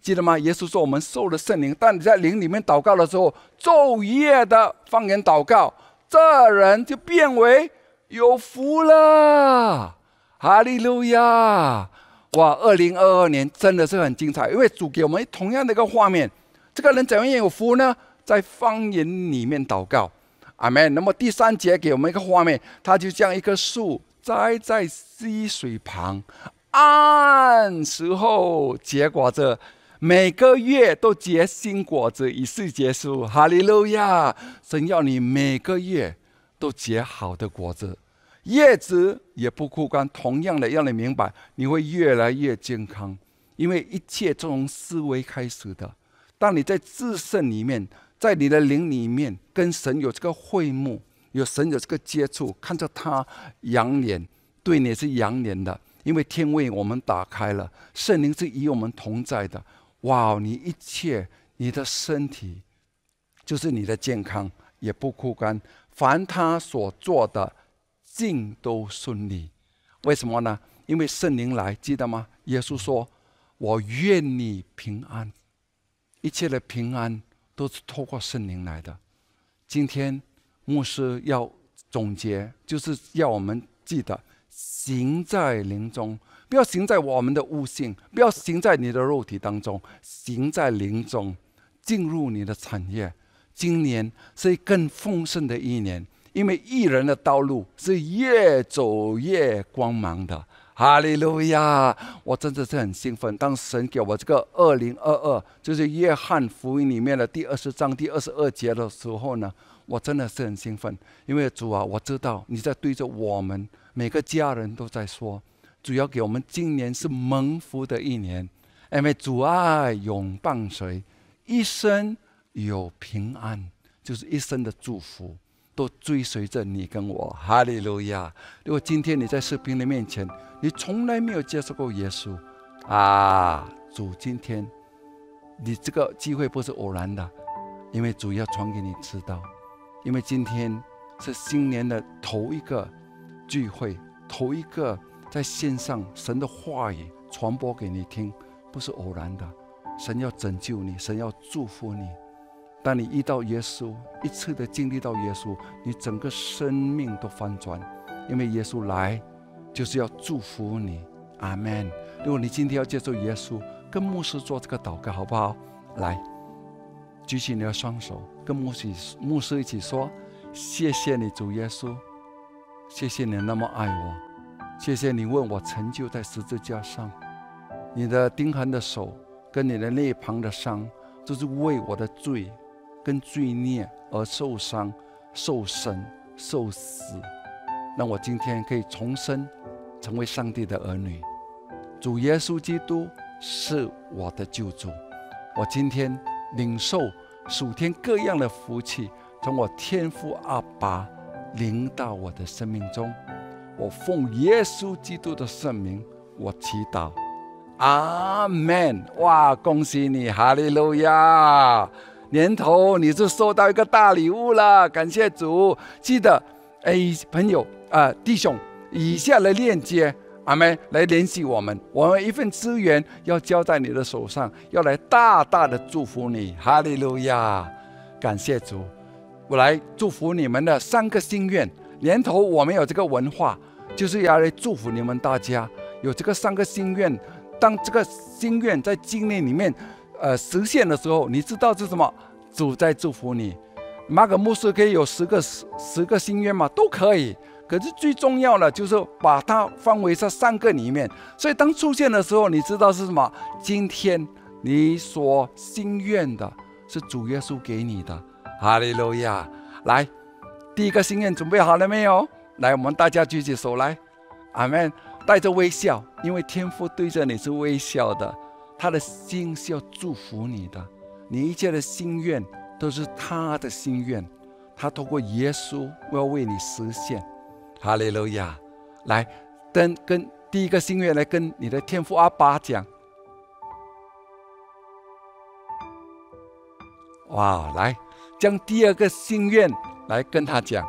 记得吗？耶稣说我们受了圣灵，但你在灵里面祷告的时候，昼夜的方言祷告，这人就变为有福了。哈利路亚！哇，二零二二年真的是很精彩，因为主给我们同样的一个画面，这个人怎样有福呢？在方言里面祷告，阿门。那么第三节给我们一个画面，他就像一棵树栽在溪水旁，按时候结果子，每个月都结新果子，以是结束。哈利路亚！神要你每个月都结好的果子，叶子也不枯干。同样的，让你明白，你会越来越健康，因为一切从思维开始的。当你在自身里面，在你的灵里面，跟神有这个会幕，有神有这个接触，看着他扬脸，对你是扬脸的。因为天为我们打开了，圣灵是与我们同在的。哇，你一切，你的身体，就是你的健康，也不枯干。凡他所做的，尽都顺利。为什么呢？因为圣灵来，记得吗？耶稣说：“我愿你平安。”一切的平安都是透过圣灵来的。今天牧师要总结，就是要我们记得。行在灵中，不要行在我们的悟性，不要行在你的肉体当中，行在灵中，进入你的产业。今年是更丰盛的一年，因为艺人的道路是越走越光芒的。哈利路亚！我真的是很兴奋。当神给我这个二零二二，就是约翰福音里面的第二十章第二十二节的时候呢，我真的是很兴奋，因为主啊，我知道你在对着我们。每个家人都在说，主要给我们今年是蒙福的一年，因为主爱永伴随，一生有平安，就是一生的祝福都追随着你跟我。哈利路亚！如果今天你在视频的面前，你从来没有接受过耶稣啊，主今天你这个机会不是偶然的，因为主要传给你知道，因为今天是新年的头一个。聚会头一个在线上，神的话语传播给你听，不是偶然的。神要拯救你，神要祝福你。当你遇到耶稣，一次的经历到耶稣，你整个生命都翻转，因为耶稣来就是要祝福你。阿门。如果你今天要接受耶稣，跟牧师做这个祷告，好不好？来，举起你的双手，跟牧师牧师一起说：谢谢你，主耶稣。谢谢你那么爱我，谢谢你为我成就在十字架上，你的钉痕的手跟你的那旁的伤，都是为我的罪跟罪孽而受伤、受审、受死，让我今天可以重生，成为上帝的儿女。主耶稣基督是我的救主，我今天领受属天各样的福气，从我天父阿爸。临到我的生命中，我奉耶稣基督的圣名，我祈祷，阿门！哇，恭喜你，哈利路亚！年头你是收到一个大礼物了，感谢主！记得，哎，朋友啊，弟兄，以下的链接，阿妹，来联系我们，我们一份资源要交在你的手上，要来大大的祝福你，哈利路亚！感谢主。我来祝福你们的三个心愿。年头我们有这个文化，就是要来祝福你们大家有这个三个心愿。当这个心愿在今年里面，呃，实现的时候，你知道是什么？主在祝福你。马可牧师可以有十个十十个心愿吗？都可以。可是最重要的就是把它放为这三个里面。所以当出现的时候，你知道是什么？今天你所心愿的是主耶稣给你的。哈利路亚！来，第一个心愿准备好了没有？来，我们大家举起手来，阿门！带着微笑，因为天父对着你是微笑的，他的心是要祝福你的，你一切的心愿都是他的心愿，他通过耶稣要为你实现。哈利路亚！来，跟跟第一个心愿来跟你的天父阿爸讲。哇，来。将第二个心愿来跟他讲，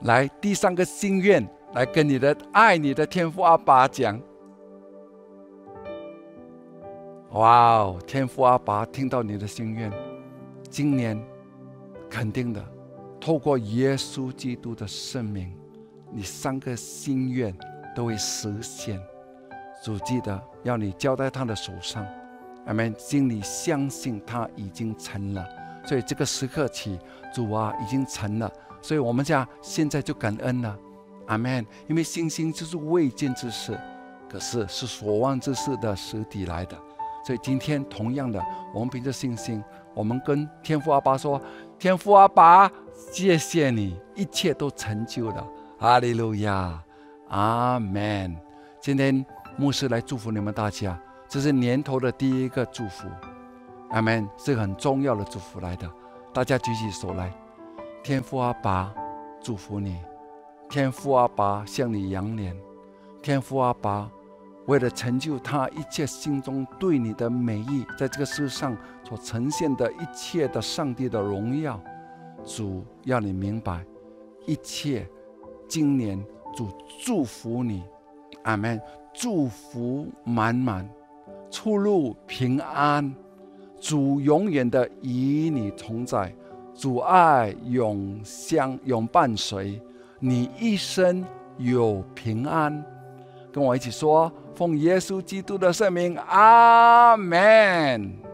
来第三个心愿来跟你的爱你的天父阿爸讲。哇哦，天父阿爸听到你的心愿，今年肯定的，透过耶稣基督的圣名，你三个心愿都会实现。主记得要你交在他的手上。阿门，心里相信他已经成了，所以这个时刻起，主啊已经成了，所以我们家现在就感恩了，阿门。因为信心就是未见之事，可是是所望之事的实体来的，所以今天同样的，我们凭着信心，我们跟天父阿爸说：“天父阿爸，谢谢你，一切都成就了，哈利路亚，阿门。”今天牧师来祝福你们大家。这是年头的第一个祝福，阿门，是很重要的祝福来的。大家举起手来，天父阿爸祝福你，天父阿爸向你扬脸，天父阿爸为了成就他一切心中对你的美意，在这个世上所呈现的一切的上帝的荣耀，主要你明白一切。今年主祝福你，阿门，祝福满满。出入平安，主永远的与你同在，主爱永相永伴随，你一生有平安。跟我一起说，奉耶稣基督的圣名，阿门。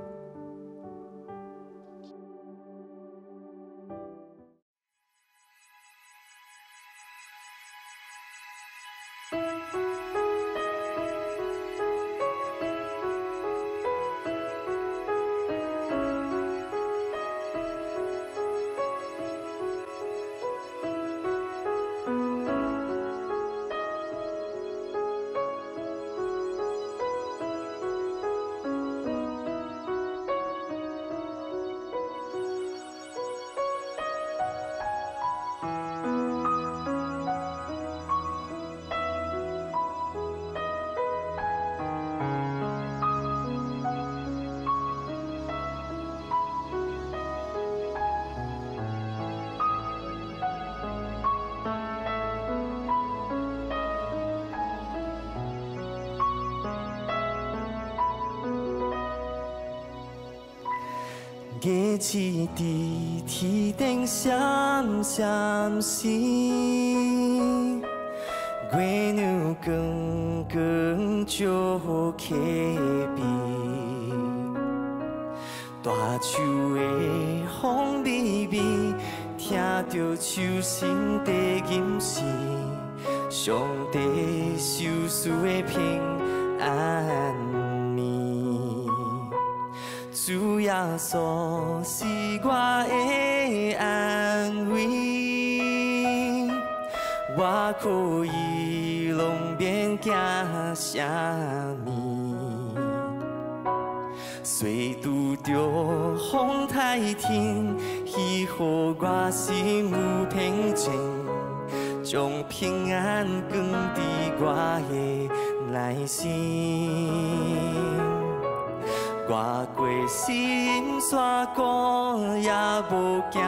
越过心山谷，也无惊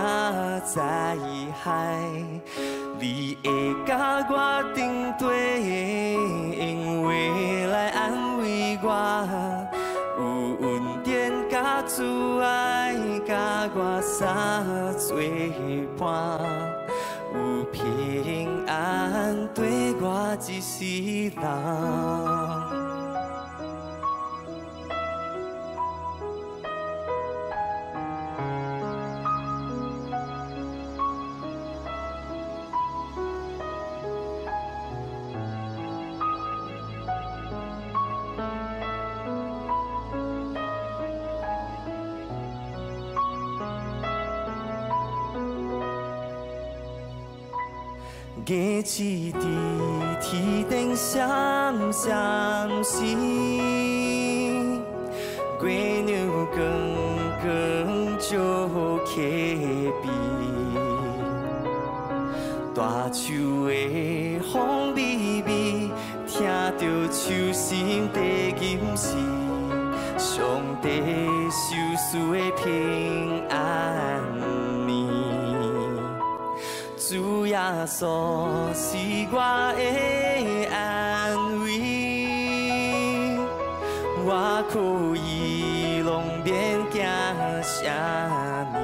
灾害。你会甲我顶对，因为来安慰我，有恩典甲慈爱，甲我相作伴，有平安对我一世人。日子伫天顶闪闪星，月亮光光照起边，大树的风微微，听着手心的音声，上帝手赐的平耶稣是我的安慰，我可以拢免惊啥物。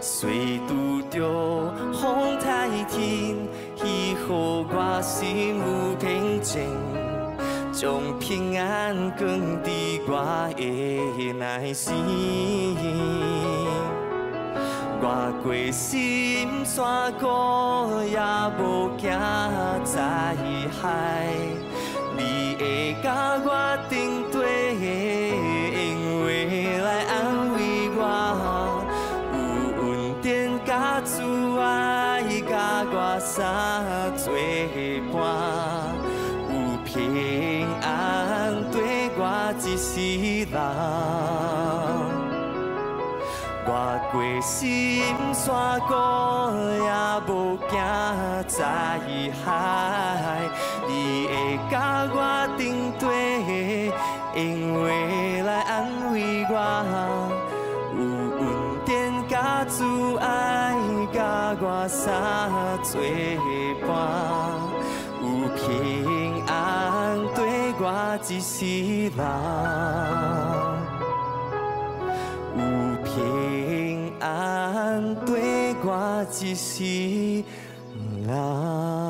虽拄着风台天，伊予我心有平静，将平安放伫我的内心。越过心山谷，也无惊灾害。你会甲我顶对，因为来安慰我，有恩典甲慈爱，甲我。相作伴，有平安对我。一世人。越过心山谷，也无惊灾害。你会甲我顶对，因为来安慰我，有恩典甲慈爱，甲我相作伴，有平安对我一世人。有平安对我一世人。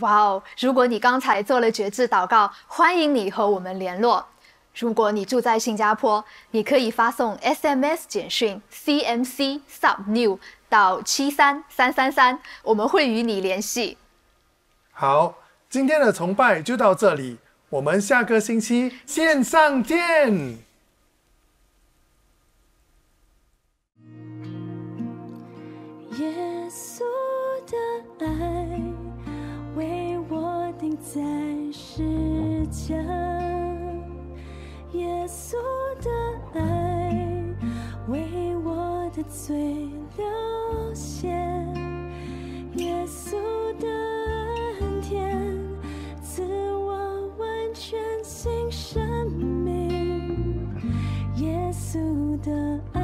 哇哦！如果你刚才做了觉志祷告，欢迎你和我们联络。如果你住在新加坡，你可以发送 SMS 简讯 CMC Sub New 到七三三三三，我们会与你联系。好，今天的崇拜就到这里，我们下个星期线上见。在世界，耶稣的爱为我的罪流血，耶稣的恩典赐我完全新生命，耶稣的爱。